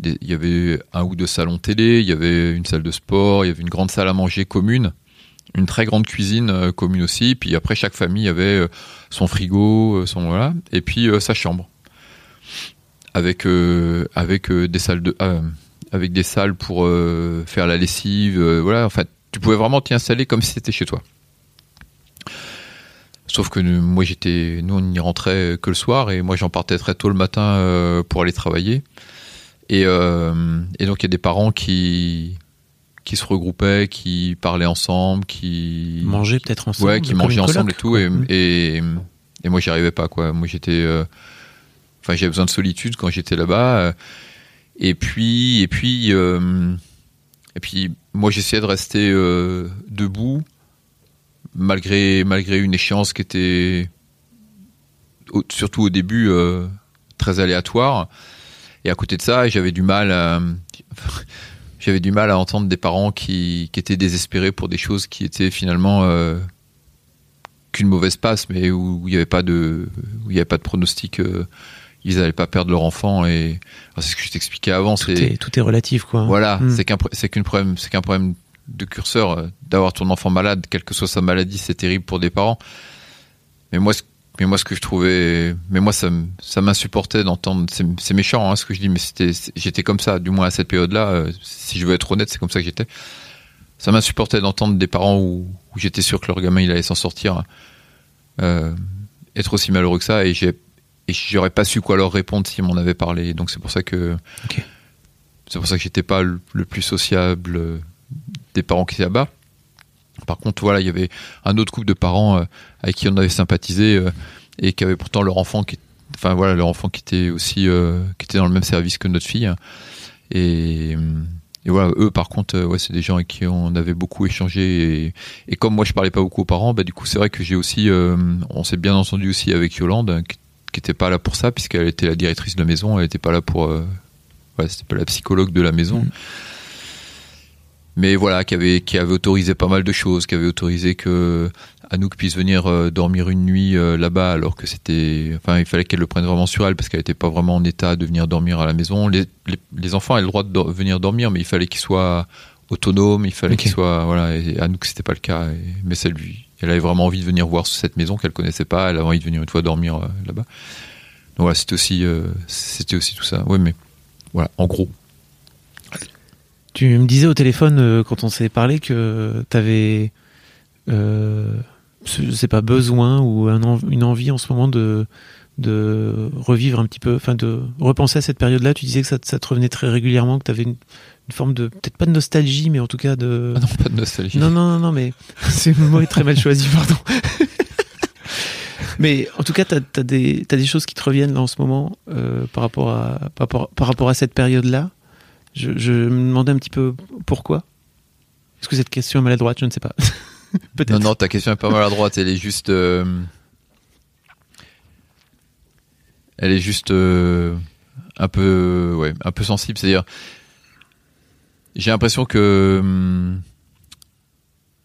il y avait un ou deux salons télé, il y avait une salle de sport, il y avait une grande salle à manger commune, une très grande cuisine euh, commune aussi. Puis après, chaque famille avait euh, son frigo, euh, son voilà, et puis sa chambre avec avec des salles pour faire la lessive. voilà, en tu pouvais vraiment t'y installer comme si c'était chez toi. Sauf que moi j'étais, nous on n'y rentrait que le soir et moi j'en partais très tôt le matin pour aller travailler. Euh, et, donc il y a des parents qui qui se regroupaient, qui parlaient ensemble, qui mangeaient peut-être ensemble, ouais, qui mangeaient ensemble et tout. Et, et, et, moi j'y arrivais pas quoi. Moi j'étais, euh, enfin j'avais besoin de solitude quand j'étais là-bas. Et puis et puis et puis moi j'essayais de rester debout malgré malgré une échéance qui était surtout au début très aléatoire. Et à côté de ça, j'avais du mal à, j'avais du mal à entendre des parents qui, qui, étaient désespérés pour des choses qui étaient finalement euh, qu'une mauvaise passe, mais où il n'y avait pas de, où il y avait pas de pronostic. Euh, ils n'allaient pas perdre leur enfant et c'est ce que je t'expliquais avant. Tout est, tout est relatif quoi. Voilà, hmm. c'est qu'un c'est qu'une problème, c'est qu'un problème de curseur euh, d'avoir ton enfant malade, quelle que soit sa maladie, c'est terrible pour des parents. Mais moi, ce mais moi, ce que je trouvais, mais moi, ça, ça m'insupportait d'entendre. C'est méchant, hein, ce que je dis, mais c'était, j'étais comme ça, du moins à cette période-là. Euh, si je veux être honnête, c'est comme ça que j'étais. Ça m'insupportait d'entendre des parents où, où j'étais sûr que leur gamin il allait s'en sortir, euh, être aussi malheureux que ça, et j'ai, et j'aurais pas su quoi leur répondre s'ils m'en avaient parlé. Donc c'est pour ça que, c'est pour ça que j'étais pas le, le plus sociable euh, des parents qui étaient là-bas. Par contre, voilà, il y avait un autre couple de parents euh, avec qui on avait sympathisé euh, et qui avaient pourtant leur enfant qui, enfin voilà, leur enfant qui était aussi, euh, qui était dans le même service que notre fille. Et, voilà, eux par contre, c'est des gens avec qui on avait beaucoup échangé. Et, comme moi je parlais pas beaucoup aux parents, bah du coup c'est vrai que j'ai aussi, on s'est bien entendu aussi avec Yolande, qui, qui était pas là pour ça puisqu'elle était la directrice de maison, elle était pas là pour, ouais, c'était pas la psychologue de la maison. Mmh mais voilà, qui avait qui avait autorisé pas mal de choses, qui avait autorisé que Anouk puisse venir euh, dormir une nuit euh, là-bas, alors que c'était, enfin, il fallait qu'elle le prenne vraiment sur elle parce qu'elle n'était pas vraiment en état de venir dormir à la maison. Les, les, enfants avaient le droit de venir dormir, mais il fallait qu'ils soient autonomes, il fallait qu'ils soient, voilà. Et Anouk, c'était pas le cas, mais c'est lui. Elle avait vraiment envie de venir voir cette maison qu'elle connaissait pas. Elle avait envie de venir une fois dormir euh, là-bas. Donc voilà, c'était aussi, c'était aussi tout ça. Ouais, mais voilà, en gros. Tu me disais au téléphone euh, quand on s'est parlé que tu avais, euh, je sais pas, besoin ou une envie en ce moment de, de revivre un petit peu, enfin de repenser à cette période-là. Tu disais que ça, te revenait très régulièrement, que tu avais une, forme de, peut-être pas de nostalgie, mais en tout cas de. Ah non, pas de nostalgie. Non, non, non, non mais c'est le mot est très mal choisi, pardon. mais en tout cas, tu as, des, des choses qui te reviennent là en ce moment euh, par, rapport à, par, par rapport à cette période-là je, me demandais un petit peu pourquoi. Est-ce que cette question est maladroite? Je ne sais pas. Non, non, ta question est pas maladroite. Elle est juste. Euh, elle est juste euh, un peu, ouais, un peu sensible. C'est-à-dire, j'ai l'impression que hum,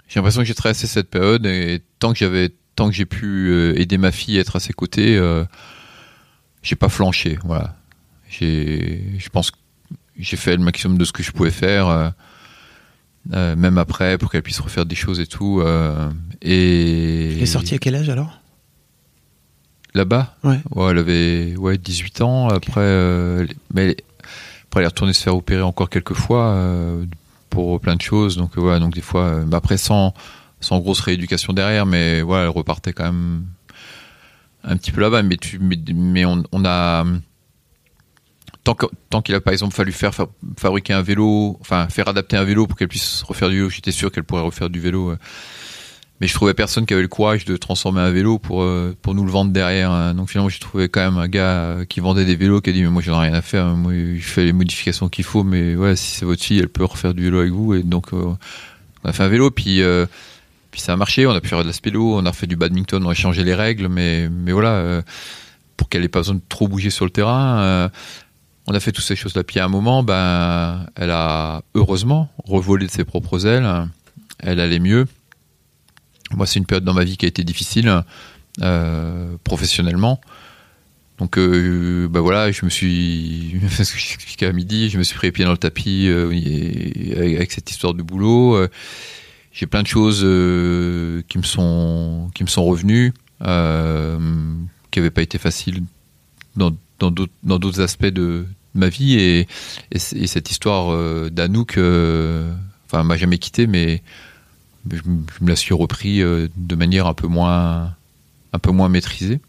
j'ai l'impression que j'ai traversé cette période et tant que j'avais, tant que j'ai pu euh, aider ma fille à être à ses côtés, j'ai pas flanché. Voilà. J'ai, je pense j'ai fait le maximum de ce que je pouvais faire, euh, euh, même après, pour qu'elle puisse refaire des choses et tout. Euh, et... Elle est sortie à quel âge alors? Là-bas? Ouais. ouais. Elle avait ouais, 18 ans. Après, mais après, elle est retournée se faire opérer encore quelques fois pour plein de choses. Donc, voilà, donc des fois, après, sans, sans grosse rééducation derrière, mais voilà, elle repartait quand même un petit peu là-bas. Mais, tu, mais, on, on a tant qu'il a par exemple fallu faire fabriquer un vélo, enfin faire adapter un vélo pour qu'elle puisse refaire du vélo, j'étais sûr qu'elle pourrait refaire du vélo. Euh. Mais je trouvais personne qui avait le courage de transformer un vélo pour euh, pour nous le vendre derrière. Hein. Donc finalement, j'ai trouvé quand même un gars euh, qui vendait des vélos qui a dit mais moi j'en ai rien à faire, moi je fais les modifications qu'il faut, mais ouais si c'est votre fille, elle peut refaire du vélo avec vous. Et donc on a fait un vélo, puis puis ça a marché. On a pu faire de la spélo, on a fait du badminton, on a changé les règles, mais mais voilà pour qu'elle ait pas besoin de trop bouger sur le terrain on a fait toutes ces choses-là. Puis à un moment, ben, elle a heureusement revolé de ses propres ailes. Elle allait mieux. Moi, c'est une période dans ma vie qui a été difficile euh, professionnellement. Donc, euh, ben voilà, je me suis, ce que j'expliquais à midi, je me suis pris les pieds dans le tapis euh, avec, cette histoire de boulot. Euh, j'ai plein de choses qui me sont qui me sont revenues, qui n'avaient pas été faciles dans dans d'autres aspects de, ma vie et, et, et cette histoire euh, d'Anouk, enfin m'a jamais quitté, mais je, me la suis repris de manière un peu moins un peu moins maîtrisée.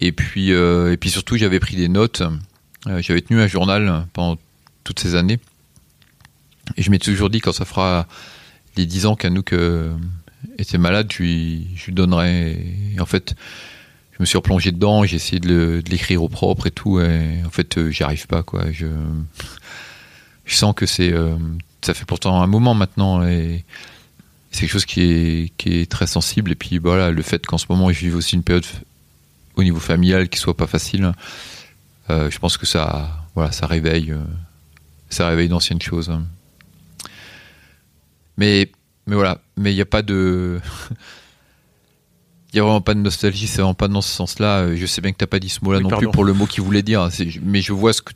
Et puis, euh, et puis surtout, j'avais pris des notes. Euh, j'avais tenu un journal pendant toutes ces années. Et je m'étais toujours dit, quand ça fera les 10 ans qu'Anouk euh, était malade, je lui, je donnerai. En fait, je me suis replongé dedans, j'ai essayé de l'écrire au propre et tout. Et en fait, euh, j'y arrive pas. Je, sens que c'est. Euh, ça fait pourtant un moment maintenant. Et c'est quelque chose qui est, très sensible. Et puis voilà, le fait qu'en ce moment, je vive aussi une période au niveau familial qui soit pas facile. Euh, je pense que ça, voilà, ça réveille, ça réveille d'anciennes choses. Mais, mais voilà, mais il n'y a pas de, il y a vraiment pas de nostalgie, c'est vraiment pas dans ce sens-là. Je sais bien que t'as pas dit ce mot-là oui, non pardon. plus pour le mot qu'il voulait dire, mais je vois ce que,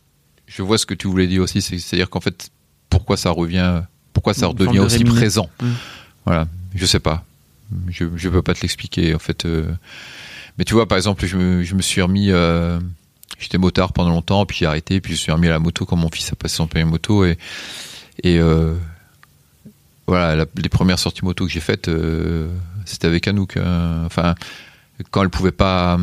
je vois ce que tu voulais dire aussi, c'est-à-dire qu'en fait, pourquoi ça revient, pourquoi ça redevient aussi réminer. présent? Mmh. Voilà, je sais pas, je, je peux pas te l'expliquer en fait. Euh, mais tu vois, par exemple, je me, je me suis remis. Euh, J'étais motard pendant longtemps, puis j'ai arrêté, puis je suis remis à la moto quand mon fils a passé son permis moto. Et, et euh, voilà, la, les premières sorties moto que j'ai faites, euh, c'était avec Anouk. Euh, enfin, quand elle pouvait pas.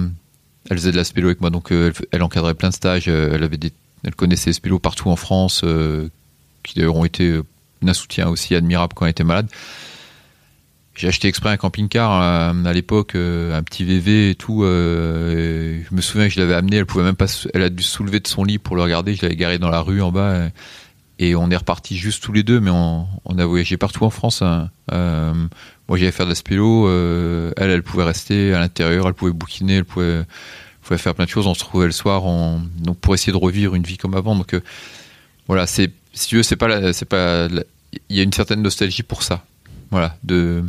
Elle faisait de la spélo avec moi, donc euh, elle, encadrait plein de stages. elle, avait elle connaissait les spélos partout en France, euh, qui d'ailleurs ont été d'un soutien aussi admirable quand elle était malade. J'ai acheté exprès un camping-car euh, à l'époque, euh, un petit VV et tout. Euh, je me souviens que je l'avais amené, elle pouvait même pas, elle a dû se soulever de son lit pour le regarder. Je l'avais garé dans la rue en bas et on est reparti juste tous les deux, mais on, on a voyagé partout en France. Hein. Euh, moi, j'allais faire de la spélo. Euh, elle, elle pouvait rester à l'intérieur, elle pouvait bouquiner, elle pouvait, faire plein de choses. On se trouvait le soir, on, donc pour essayer de revivre une vie comme avant. Donc voilà, c'est si tu veux, c'est pas, c'est pas, il y a une certaine nostalgie pour ça. Voilà, de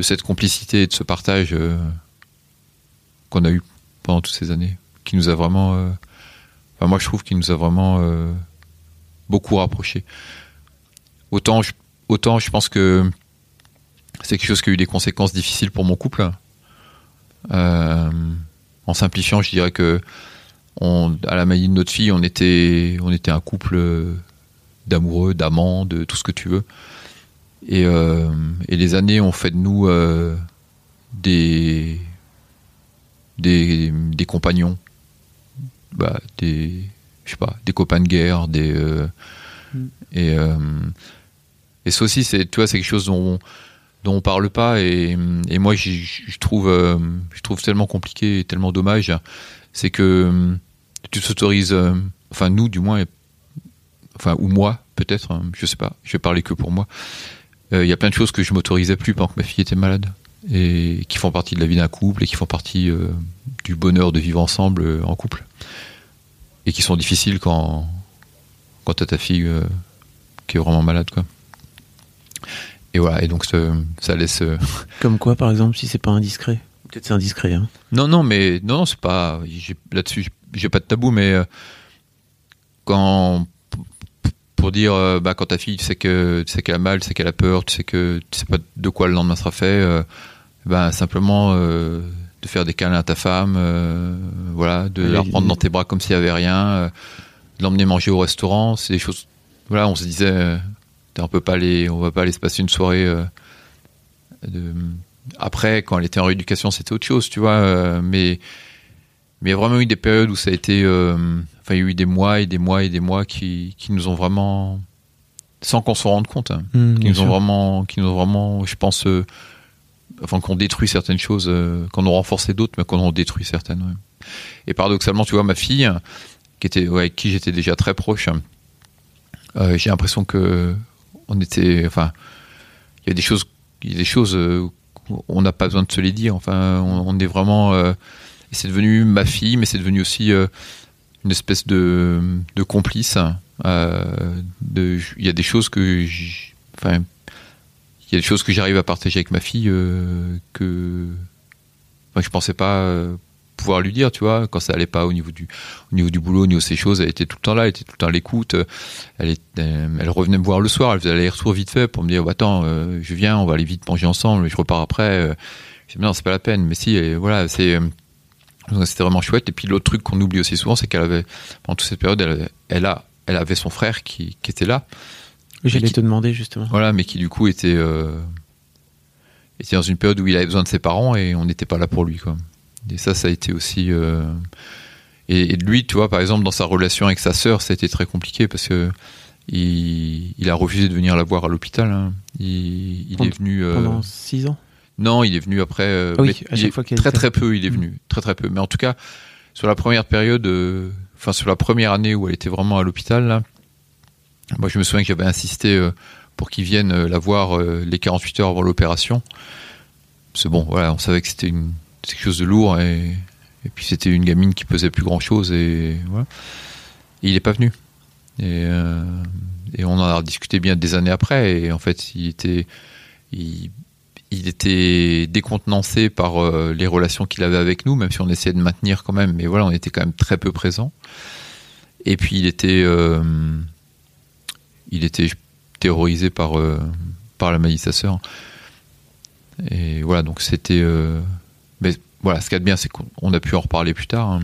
cette complicité et de ce partage euh, qu'on a eu pendant toutes ces années, qui nous a vraiment, euh, enfin moi je trouve qu'il nous a vraiment euh, beaucoup rapprochés. Autant autant je pense que c'est quelque chose qui a eu des conséquences difficiles pour mon couple. Euh, en simplifiant, je dirais que on, à la maille de notre fille, on était, on était un couple d'amoureux, d'amants, de tout ce que tu veux. Et, euh, et, les années ont fait de nous euh, des, des, des compagnons, bah, des je sais pas, des copains de guerre, des euh, mm. et et ça aussi c'est tu vois c'est quelque chose dont on parle pas et, moi je trouve je trouve tellement compliqué et tellement dommage. C'est que tu t'autorises enfin nous du moins enfin ou moi peut-être hein, je sais pas je vais parler que pour moi. Il euh, y a plein de choses que je m'autorisais plus pendant que ma fille était malade et qui font partie de la vie d'un couple et qui font partie euh, du bonheur de vivre ensemble euh, en couple. Et qui sont difficiles quand quand t'as ta fille euh, qui est vraiment malade quoi. Et voilà et donc ça laisse. Comme quoi par exemple si c'est pas indiscret. Peut-être c'est indiscret. Hein. Non non mais non, non c'est pas là-dessus j'ai pas de tabou mais quand pour dire euh, bah, quand ta fille tu sais que tu sais qu'elle a mal, tu sais qu'elle a peur, tu sais que tu sais pas de quoi le lendemain sera fait, euh, bah, simplement euh, de faire des câlins à ta femme, euh, voilà, de la reprendre dans tes bras comme s'il y avait rien, euh, de l'emmener manger au restaurant, c'est des choses. Voilà, on se disait, euh, on peut pas aller, on va pas aller se passer une soirée. De... Après, quand elle était en rééducation, c'était autre chose, tu vois, mais mais il y a vraiment eu des périodes où ça a été Enfin, il y a eu des mois et des mois et des mois qui, qui nous ont vraiment, sans qu'on s'en rende compte, hein, mmh, qui nous sûr. ont vraiment, qui nous ont vraiment, je pense, euh, enfin qu'on détruit certaines choses, euh, qu'on a renforcé d'autres, mais qu'on en détruit certaines. Ouais. Et paradoxalement, tu vois, ma fille, qui était, ouais, avec qui j'étais déjà très proche, euh, j'ai l'impression que on était, enfin, il y a des choses, des choses, euh, on n'a pas besoin de se les dire. Enfin, on, est vraiment, c'est devenu ma fille, mais c'est devenu aussi une espèce de, complice. Euh, il y a des choses que, enfin, il y a des choses que j'arrive à partager avec ma fille euh, que, enfin, je pensais pas euh, pouvoir lui dire, tu vois, quand ça allait pas au niveau du, au niveau du boulot, au niveau de ces choses, elle était tout le temps là, elle était tout le temps à l'écoute. Elle, est- euh, elle revenait me voir le soir, elle faisait aller-retour vite fait pour me dire, attends, euh, je viens, on va aller vite manger ensemble, je repars après. Euh, je dis, non, c'est pas la peine. Mais si, et voilà, c'est, euh, c'était vraiment chouette. Et puis l'autre truc qu'on oublie aussi souvent, c'est qu'elle avait, pendant toute cette période, elle, elle a, elle avait son frère qui, qui était là. J'allais te demander justement. Voilà, mais qui du coup était, euh, était dans une période où il avait besoin de ses parents et on n'était pas là pour lui, quoi. Et ça, ça a été aussi. euh, Et, et lui, tu vois, par exemple, dans sa relation avec sa sœur, ça a été très compliqué parce que il, il a refusé de venir la voir à l'hôpital. hein. Il, il Pendant- est venu. euh, Pendant six ans? Non, il est venu après. euh, Ah oui, à chaque fois qu'elle très très peu, il est venu, très très peu. Mais en tout cas, sur la première période, euh, enfin sur la première année où elle était vraiment à l'hôpital, moi je me souviens que j'avais insisté pour qu'il vienne la voir les 48 heures avant l'opération. C'est bon, voilà, on savait que c'était une quelque chose de lourd et, puis c'était une gamine qui pesait plus grand chose et voilà. Il est pas venu. Et, euh, et on en a discuté bien des années après et en fait il était il, était décontenancé par euh, les relations qu'il avait avec nous, même si on essayait de maintenir quand même. Mais voilà, on était quand même très peu présents. Et puis il était, euh, il était terrorisé par par la maladie de sa sœur. Et voilà, donc c'était. Mais voilà, ce qu'il y a de bien, c'est qu'on on a pu en reparler plus tard. hein.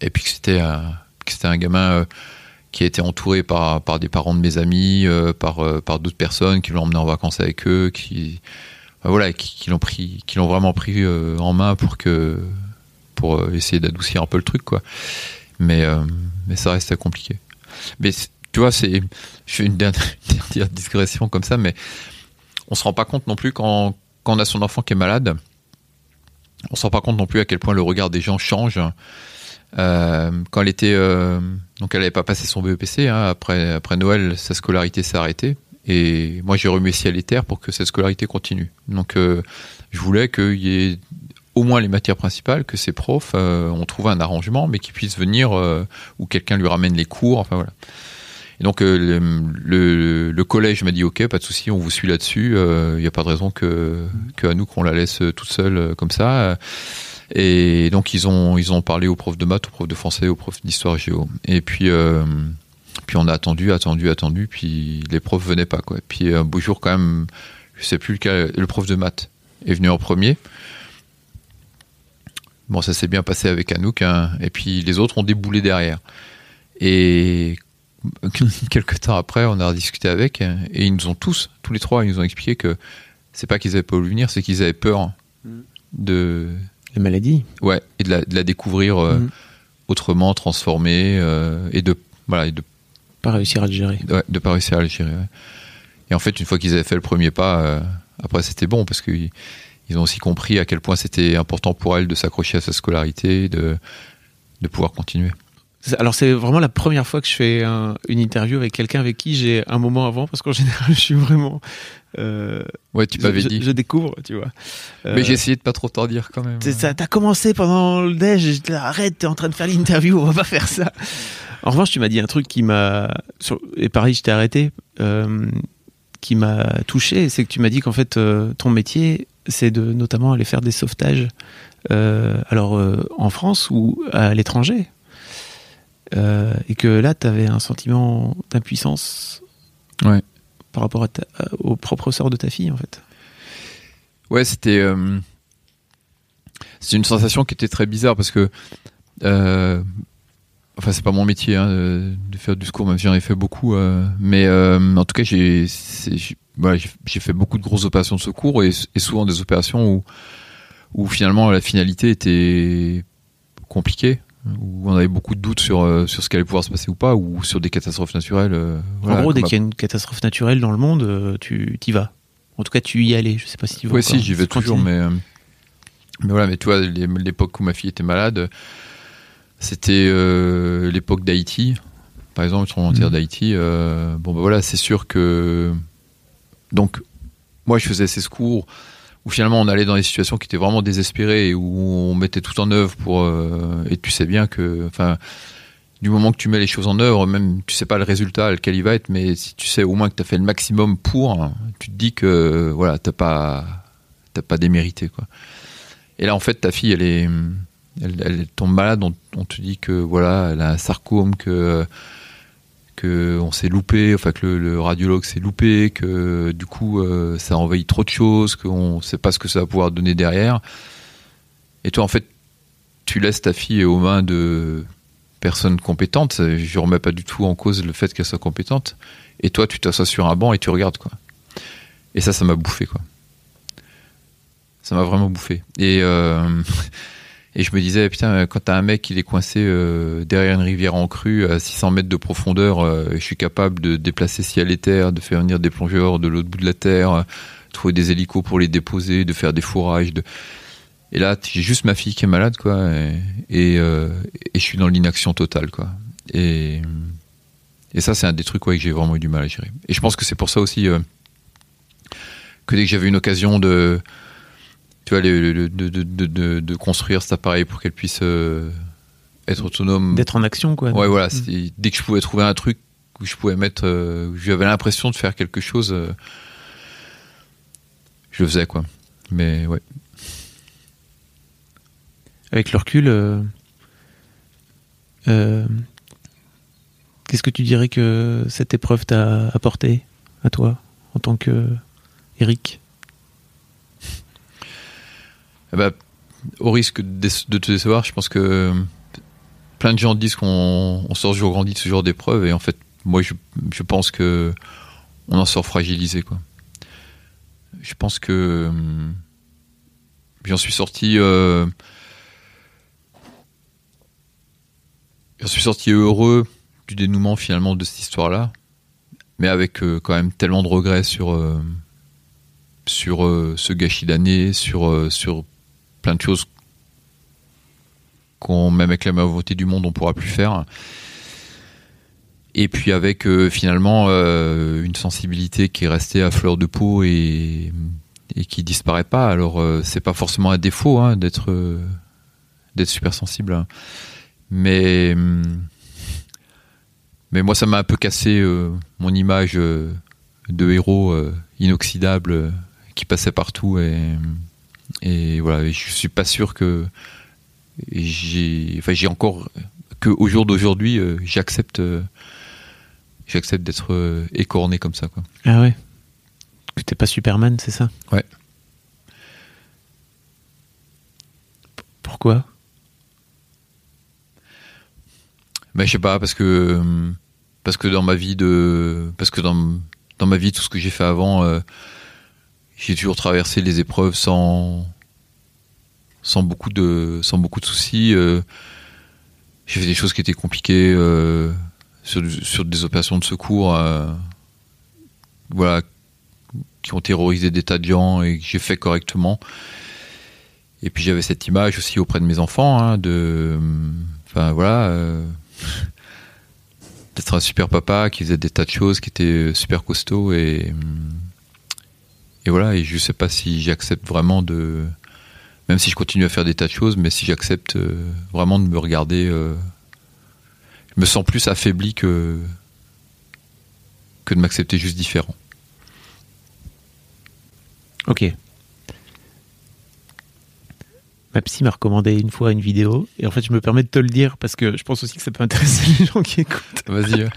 Et puis que c'était un gamin. euh, qui a été entouré par, par des parents de mes amis, euh, par, euh, par d'autres personnes qui l'ont emmené en vacances avec eux, qui, voilà, qui, l'ont pris, qui l'ont vraiment pris en main pour que, pour essayer d'adoucir un peu le truc, quoi. Mais, mais ça restait compliqué. Mais tu vois, c'est, je fais une dernière, une dernière digression comme ça, mais on se rend pas compte non plus quand, quand on a son enfant qui est malade, on se rend pas compte non plus à quel point le regard des gens change. Euh, quand elle était, euh, donc elle n'avait pas passé son BEPC. hein, après, après Noël, sa scolarité s'est arrêtée. Et moi, j'ai remis ciel et terre pour que cette scolarité continue. Donc, euh, je voulais qu'il y ait au moins les matières principales, que ces profs ont trouvé un arrangement, mais qu'ils puissent venir ou quelqu'un lui ramène les cours. Enfin voilà. Et donc euh, le, collège m'a dit ok, pas de souci, on vous suit là-dessus. Il n'y a pas de raison que, que à la laisse euh, toute seule euh, comme ça. Et donc ils ont ils ont parlé aux profs de maths, aux profs de français, aux profs d'histoire géo. Et puis euh, puis on a attendu, attendu, attendu, puis les profs venaient pas quoi. Puis un beau jour quand même, je sais plus lequel, le prof de maths est venu en premier. Bon, ça s'est bien passé avec Anouk, hein, et puis les autres ont déboulé derrière. Et quelques temps après, on a rediscuté avec, et ils nous ont tous, tous les trois, ils nous ont expliqué que c'est pas qu'ils avaient pas voulu venir, c'est qu'ils avaient peur de, La maladie. ouais, et de la, de la découvrir euh, Mhm. autrement, transformée, euh, et de, voilà, et de, Pas réussir à le gérer. ouais, de pas réussir à le gérer. ouais. Et en fait, une fois qu'ils avaient fait le premier pas, euh, après c'était bon parce qu'ils ils ont aussi compris à quel point c'était important pour elle de s'accrocher à sa scolarité, de, de pouvoir continuer. Alors c'est vraiment la première fois que je fais un- une interview avec quelqu'un avec qui j'ai un moment avant parce qu'en général je suis vraiment euh, Ouais, tu m'avais dit. je découvre tu vois Euh, Mais j'ai essayé de pas trop t'en dire quand même. ça t'as commencé pendant le déj arrête t'es en train de faire l'interview on va pas faire ça en revanche tu m'as dit un truc qui m'a et pareil je t'ai arrêté euh, qui m'a touché c'est que tu m'as dit qu'en fait euh, ton métier c'est de notamment aller faire des sauvetages euh, alors euh, en France ou à l'étranger Euh, et que là, tu avais un sentiment d'impuissance Ouais. par rapport à ta- à- au propre sort de ta fille, en fait. Ouais, c'était euh, c'est une sensation qui était très bizarre parce que euh, enfin c'est pas mon métier hein, de, de faire du secours même si j'en ai fait beaucoup euh, mais euh, en tout cas j'ai voilà, fait beaucoup de grosses opérations de secours et, et souvent des opérations où où finalement la finalité était compliquée où on avait beaucoup de doutes sur euh, sur ce qui allait pouvoir se passer ou pas ou sur des catastrophes naturelles euh, voilà, en gros, dès qu'il y a une catastrophe naturelle dans le monde, euh, tu y vas. En tout cas, tu y allais. Je sais pas si tu vas Oui, si, j'y vais toujours, mais, mais voilà, mais tu vois, l'époque où ma fille était malade, c'était euh, l'époque d'Haïti, par exemple, le tremblement de terre Mhm. d'Haïti. euh, bon, ben voilà, c'est sûr que. Donc, moi, je faisais ces secours où finalement on allait dans des situations qui étaient vraiment désespérées et où on mettait tout en œuvre pour euh, et tu sais bien que enfin du moment que tu mets les choses en œuvre même tu sais pas le résultat lequel il va être mais si tu sais au moins que tu as fait le maximum pour tu te dis que voilà t'as pas t'as pas démérité quoi. Et là en fait ta fille elle est elle, tombe malade on, on, te dit que voilà elle a un sarcome que on s'est loupé, enfin que le, radiologue s'est loupé, que du coup euh, ça envahit trop de choses, qu'on sait pas ce que ça va pouvoir donner derrière. Et toi en fait tu laisses ta fille aux mains de personnes compétentes. Je remets pas du tout en cause le fait qu'elle soit compétente. Et toi tu t'assois sur un banc et tu regardes quoi. Et ça ça m'a bouffé quoi. Ça m'a vraiment bouffé. Et euh, Et je me disais, putain, quand t'as un mec qui est coincé euh, derrière une rivière en crue à 600 mètres de profondeur, euh, je suis capable de déplacer ciel et terre, de faire venir des plongeurs de l'autre bout de la terre, euh, trouver des hélicos pour les déposer, de faire des fourrages. De... Et là, j'ai juste ma fille qui est malade, quoi. Et, euh, et je suis dans l'inaction totale, quoi. Et, et ça, c'est un des trucs ouais, que j'ai vraiment eu du mal à gérer. Et je pense que c'est pour ça aussi que dès que j'avais une occasion de tu vois, le, le, de, de, de, de, construire cet appareil pour qu'elle puisse euh, être autonome. D'être en action, quoi. Ouais, voilà. Mmh. Dès que je pouvais trouver un truc où je pouvais mettre, euh, où j'avais l'impression de faire quelque chose, euh, je le faisais, quoi. Mais ouais. Avec le recul, qu'est-ce que tu dirais que cette épreuve t'a apporté à toi en tant que Eric? Eh ben, au risque de, te décevoir, je pense que plein de gens disent qu'on on sort toujours grandi de ce genre d'épreuve, et en fait, moi, je, pense que on en sort fragilisé, quoi. Je pense que j'en suis sorti. Euh, suis sorti heureux du dénouement finalement de cette histoire-là, mais avec euh, quand même tellement de regrets sur euh, sur euh, ce gâchis d'années, sur euh, sur plein de choses qu'on, même avec la volonté du monde, on pourra plus faire. Et puis avec euh, finalement euh, une sensibilité qui est restée à fleur de peau et, et qui disparaît pas. Alors euh, c'est pas forcément un défaut hein, d'être d'être super sensible, hein. mais moi ça m'a un peu cassé mon image de héros inoxydable qui passait partout et et voilà, je suis pas sûr que j'ai, enfin j'ai encore que au jour d'aujourd'hui, euh, j'accepte, euh, j'accepte d'être euh, écorné comme ça, quoi. Ah ouais. Que t'es pas Superman, c'est ça? Ouais. P pourquoi? Ben je sais pas, parce que parce que dans ma vie de, parce que dans dans ma vie tout ce que j'ai fait avant. J'ai toujours traversé les épreuves sans sans beaucoup de sans beaucoup de soucis. Euh, j'ai fait des choses qui étaient compliquées euh, sur, sur des opérations de secours, euh, voilà, qui ont terrorisé des tas de gens et que j'ai fait correctement. Et puis j'avais cette image aussi auprès de mes enfants, hein, de, enfin voilà, d'être un super papa qui faisait des tas de choses, qui était super costaud et et voilà, et je sais pas si j'accepte vraiment de. Même si je continue à faire des tas de choses, mais si j'accepte euh, vraiment de me regarder. Euh, je me sens plus affaibli que. que de m'accepter juste différent. Ok. Ma psy m'a recommandé une fois une vidéo, et en fait, je me permets de te le dire parce que je pense aussi que ça peut intéresser les gens qui écoutent. Vas-y.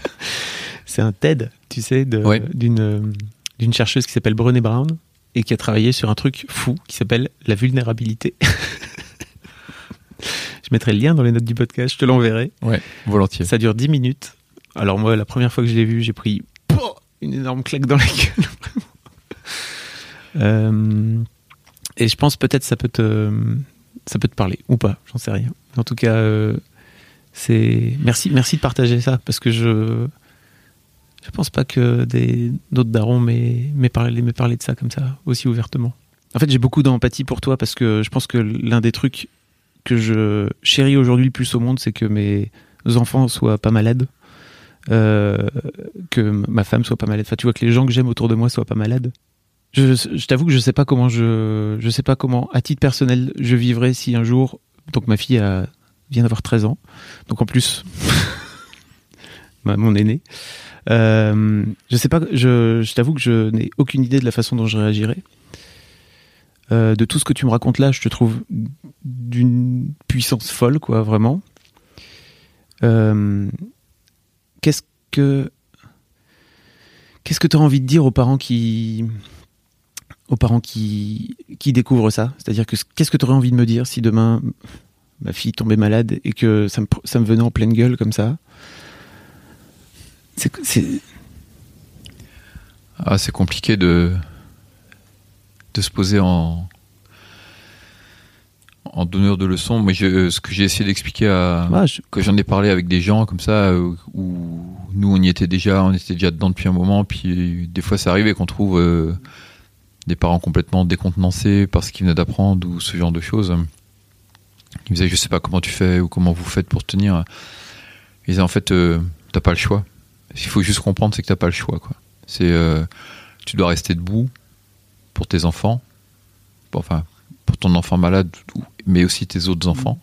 C'est un TED, tu sais, d'une. D'une chercheuse qui s'appelle Brené Brown et qui a travaillé sur un truc fou qui s'appelle la vulnérabilité. je mettrai le lien dans les notes du podcast, je te l'enverrai. Ouais, volontiers. Ça dure 10 minutes. Alors moi, la première fois que je l'ai vu, j'ai pris une énorme claque dans la gueule. euh, et je pense peut-être ça peut te ça peut te parler ou pas, j'en sais rien. En tout cas, euh, c'est merci merci de partager ça parce que je je pense pas que d'autres darons m'aient parlé, de ça comme ça, aussi ouvertement. En fait, j'ai beaucoup d'empathie pour toi parce que je pense que l'un des trucs que je chéris aujourd'hui plus au monde, c'est que mes enfants soient pas malades, euh, que ma femme soit pas malade. Enfin, tu vois que les gens que j'aime autour de moi soient pas malades. je, t'avoue que je sais pas comment je, sais pas comment, à titre personnel, je vivrais si un jour, donc ma fille vient d'avoir 13 ans, donc en plus, mon aîné, euh, je sais pas, je, t'avoue que je n'ai aucune idée de la façon dont je réagirais. Euh, de tout ce que tu me racontes là, je te trouve d'une puissance folle, quoi, vraiment. Euh, qu'est-ce que qu'est-ce que tu envie de dire aux parents qui aux parents qui qui découvrent ça? C'est-à-dire que qu'est-ce que tu aurais envie de me dire si demain ma fille tombait malade et que ça ça me venait en pleine gueule comme ça? C'est ah, c'est compliqué de de se poser en en donneur de leçons. Moi, je, ce que j'ai essayé d'expliquer à Ah, je- que j'en ai parlé avec des gens comme ça euh, où nous on y était déjà, on était déjà dedans depuis un moment. Puis des fois, ça arrivait qu'on trouve euh, des parents complètement décontenancés par ce qu'ils venaient d'apprendre ou ce genre de choses. Ils me disaient, je sais pas comment tu fais ou comment vous faites pour tenir. Ils disaient, en fait, euh, t'as pas le choix. Qu'il faut juste comprendre, c'est que t'as pas le choix. Quoi. C'est, euh, tu dois rester debout pour tes enfants, pour- enfin pour ton enfant malade, mais aussi tes autres enfants.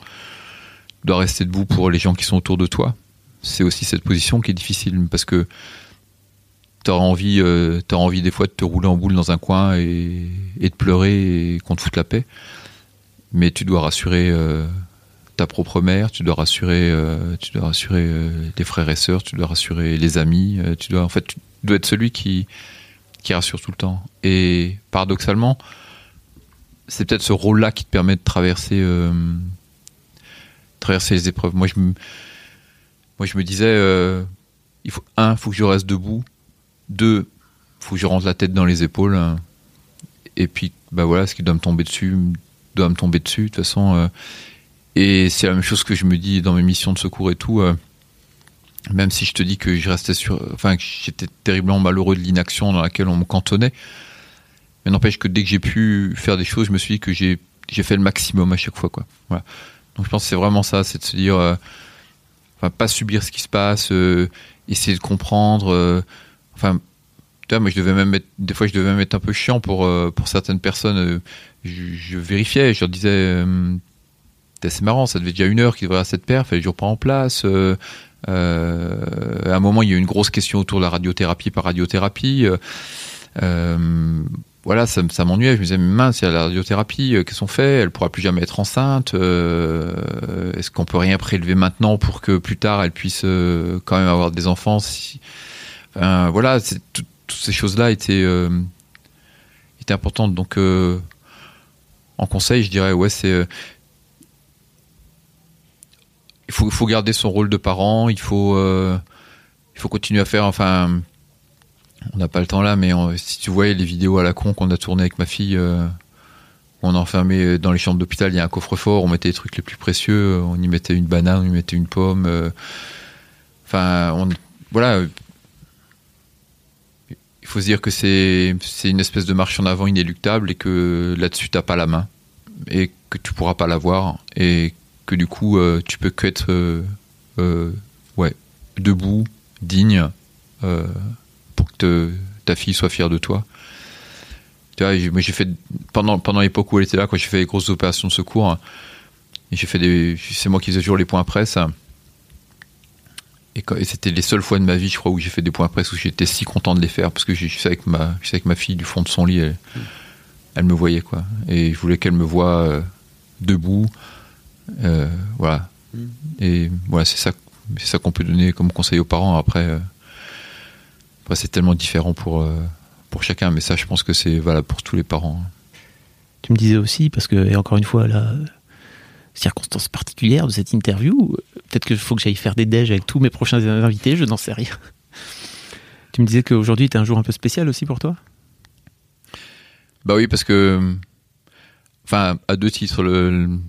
Tu dois rester debout pour les gens qui sont autour de toi. C'est aussi cette position qui est difficile parce que t'auras envie, euh, t'auras envie des fois de te rouler en boule dans un coin et, et de pleurer et qu'on te foute la paix. Mais tu dois rassurer euh, ta propre mère, tu dois rassurer, euh, tu dois rassurer euh, tes frères et sœurs, tu dois rassurer les amis. euh, tu dois, en fait, tu dois être celui qui qui rassure tout le temps. Et paradoxalement, c'est peut-être ce rôle-là qui te permet de traverser, euh, traverser les épreuves. Moi, je me, moi, je me disais, euh, il faut un, faut que je reste debout. Deux, faut que je rentre la tête dans les épaules. Et puis, bah voilà, ce qui doit me tomber dessus, doit me tomber dessus. De toute façon, et c'est la même chose que je me dis dans mes missions de secours et tout. euh, même si je te dis que j'étais terriblement malheureux de l'inaction dans laquelle on me cantonnait. Mais n'empêche que dès que j'ai pu faire des choses, je me suis dit que j'ai fait le maximum à chaque fois. Donc je pense que c'est vraiment ça, c'est de se dire, euh, pas subir ce qui se passe, euh, essayer de comprendre. moi je devais même des fois je devais même être un peu chiant pour certaines personnes. je, je vérifiais, je leur disais. C'est marrant, ça devait déjà une heure qu'il devrait avoir cette paire, fallait toujours pas en place. euh, euh, à un moment, il y a eu une grosse question autour de la radiothérapie par radiothérapie. euh, voilà, ça, ça m'ennuyait. Je me disais, mais mince, il y a la radiothérapie, qu'est-ce qu'on fait Elle pourra plus jamais être enceinte. Est-ce qu'on peut rien prélever maintenant pour que plus tard elle puisse quand même avoir des enfants Voilà, toutes ces choses-là étaient, importantes. Donc, en conseil, je dirais, ouais, c'est il faut, faut garder son rôle de parent, il faut, euh, il faut continuer à faire, enfin, on n'a pas le temps là, mais si tu voyais les vidéos à la con qu'on a tournées avec ma fille, euh, on a enfermé dans les chambres d'hôpital, il y a un coffre-fort, on mettait les trucs les plus précieux, on y mettait une banane, on y mettait une pomme, euh, enfin, voilà. Il faut se dire que c'est une espèce de marche en avant inéluctable et que là-dessus t'as pas la main et que tu pourras pas l'avoir que du coup euh, tu peux que être euh, euh, ouais debout digne euh, pour que ta fille soit fière de toi. Tu vois j'ai- fait pendant pendant l'époque où elle était là quand j'ai fait les grosses opérations de secours c'est moi qui faisais toujours les points presse. Et, c'était les seules fois de ma vie je crois où j'ai fait des points presse où j'étais si content de les faire parce que je sais avec ma fille du fond de son lit elle, elle me voyait quoi. Et je voulais qu'elle me voie euh, debout euh, voilà. Mm. Et voilà, c'est ça, c'est ça qu'on peut donner comme conseil aux parents. Après, euh, après, c'est tellement différent pour euh, pour chacun, mais ça, je pense que c'est valable pour tous les parents. Tu me disais aussi, parce que, et encore une fois, la circonstance particulière de cette interview, peut-être qu'il faut que j'aille faire des déj avec tous mes prochains invités, je n'en sais rien. Tu me disais qu'aujourd'hui était un jour un peu spécial aussi pour toi? Bah oui, parce que, enfin, à deux titres.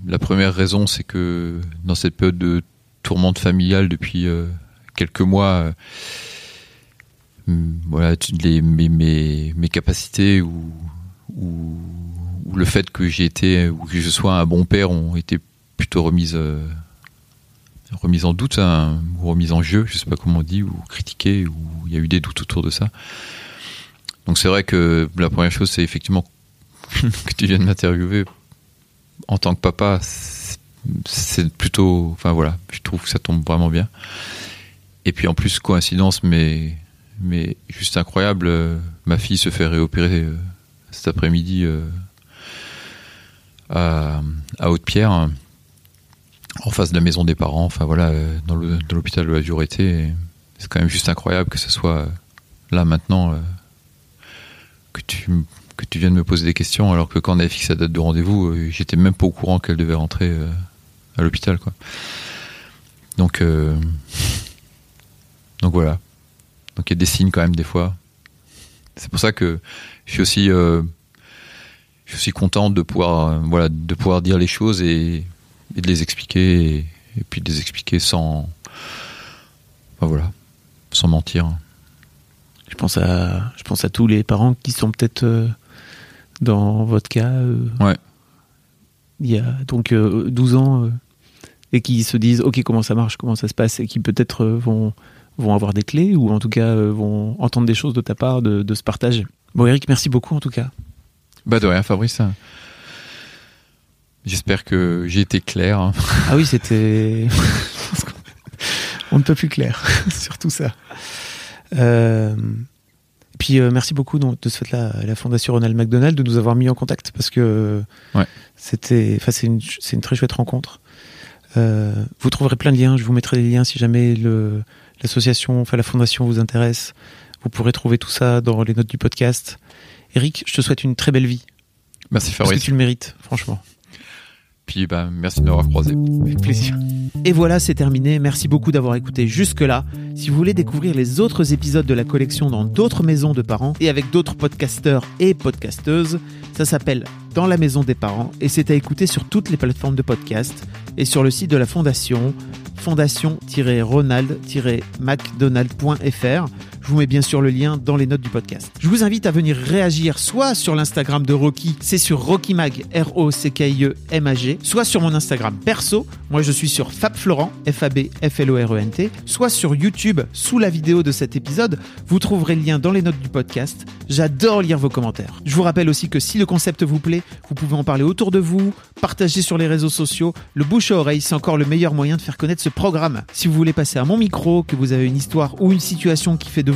La première raison, c'est que dans cette période de tourmente familiale depuis euh, quelques mois, euh, voilà, mes, mes, mes capacités ou, le fait que j'ai été ou que je sois un bon père ont été plutôt remises, euh, en doute, hein, ou remises en jeu, je sais pas comment on dit, ou critiquées, ou il y a eu des doutes autour de ça. Donc c'est vrai que la première chose, c'est effectivement que tu viennes m'interviewer en tant que papa. C'est plutôt, enfin voilà, je trouve que ça tombe vraiment bien. Et puis en plus coïncidence, mais mais juste incroyable. Euh, ma fille se fait réopérer euh, cet après-midi euh, à, Haute-Pierre, en face de la maison des parents. Enfin voilà, dans l'hôpital de la Dureté. C'est quand même juste incroyable que ce soit là maintenant que tu que tu viennes me poser des questions alors que quand on avait fixé la date de rendez-vous, j'étais même pas au courant qu'elle devait rentrer à l'hôpital quoi. Donc donc voilà. Donc il y a des signes quand même des fois. C'est pour ça que je suis aussi, euh, je suis aussi content de pouvoir, euh, voilà, de pouvoir dire les choses et, de les expliquer et, puis de les expliquer sans, voilà, sans mentir. Je pense à, je pense à tous les parents qui sont peut-être euh, dans votre cas. ouais. Il y a donc 12 ans et qui se disent ok comment ça marche, comment ça se passe et qui peut-être vont vont avoir des clés ou en tout cas euh, vont entendre des choses de ta part de, de ce partage. Bon Eric, merci beaucoup en tout cas. Bah de rien Fabrice. J'espère que j'ai été clair. Hein. Ah oui, c'était... On ne peut plus clair sur tout ça. Euh... Puis euh, merci beaucoup donc, de ce fait-là à la Fondation Ronald McDonald de nous avoir mis en contact parce que ouais. c'était, c'est une, une, très chouette rencontre. Euh, vous trouverez plein de liens, je vous mettrai des liens si jamais le, l'association, enfin la fondation vous intéresse, vous pourrez trouver tout ça dans les notes du podcast. Eric, je te souhaite une très belle vie. Merci Fabrice. Parce que tu le mérites, franchement. Puis bah, merci de m'avoir croisé. Avec plaisir. Et voilà, c'est terminé. Merci beaucoup d'avoir écouté jusque-là. Si vous voulez découvrir les autres épisodes de la collection dans d'autres maisons de parents et avec d'autres podcasteurs et podcasteuses, ça s'appelle Dans la maison des parents et c'est à écouter sur toutes les plateformes de podcast et sur le site de la fondation fondation-ronald-macdonald.fr. Je vous mets bien sûr le lien dans les notes du podcast. Je vous invite à venir réagir soit sur l'Instagram de Rocky, c'est sur RockyMag, R-O-C-K-I-E-M-A-G, soit sur mon Instagram perso, moi je suis sur FabFlorent, F-A-B-F-L-O-R-E-N-T, soit sur YouTube, sous la vidéo de cet épisode, vous trouverez le lien dans les notes du podcast. J'adore lire vos commentaires. Je vous rappelle aussi que si le concept vous plaît, vous pouvez en parler autour de vous, partager sur les réseaux sociaux. Le bouche à oreille, c'est encore le meilleur moyen de faire connaître ce programme. Si vous voulez passer à mon micro, que vous avez une histoire ou une situation qui fait de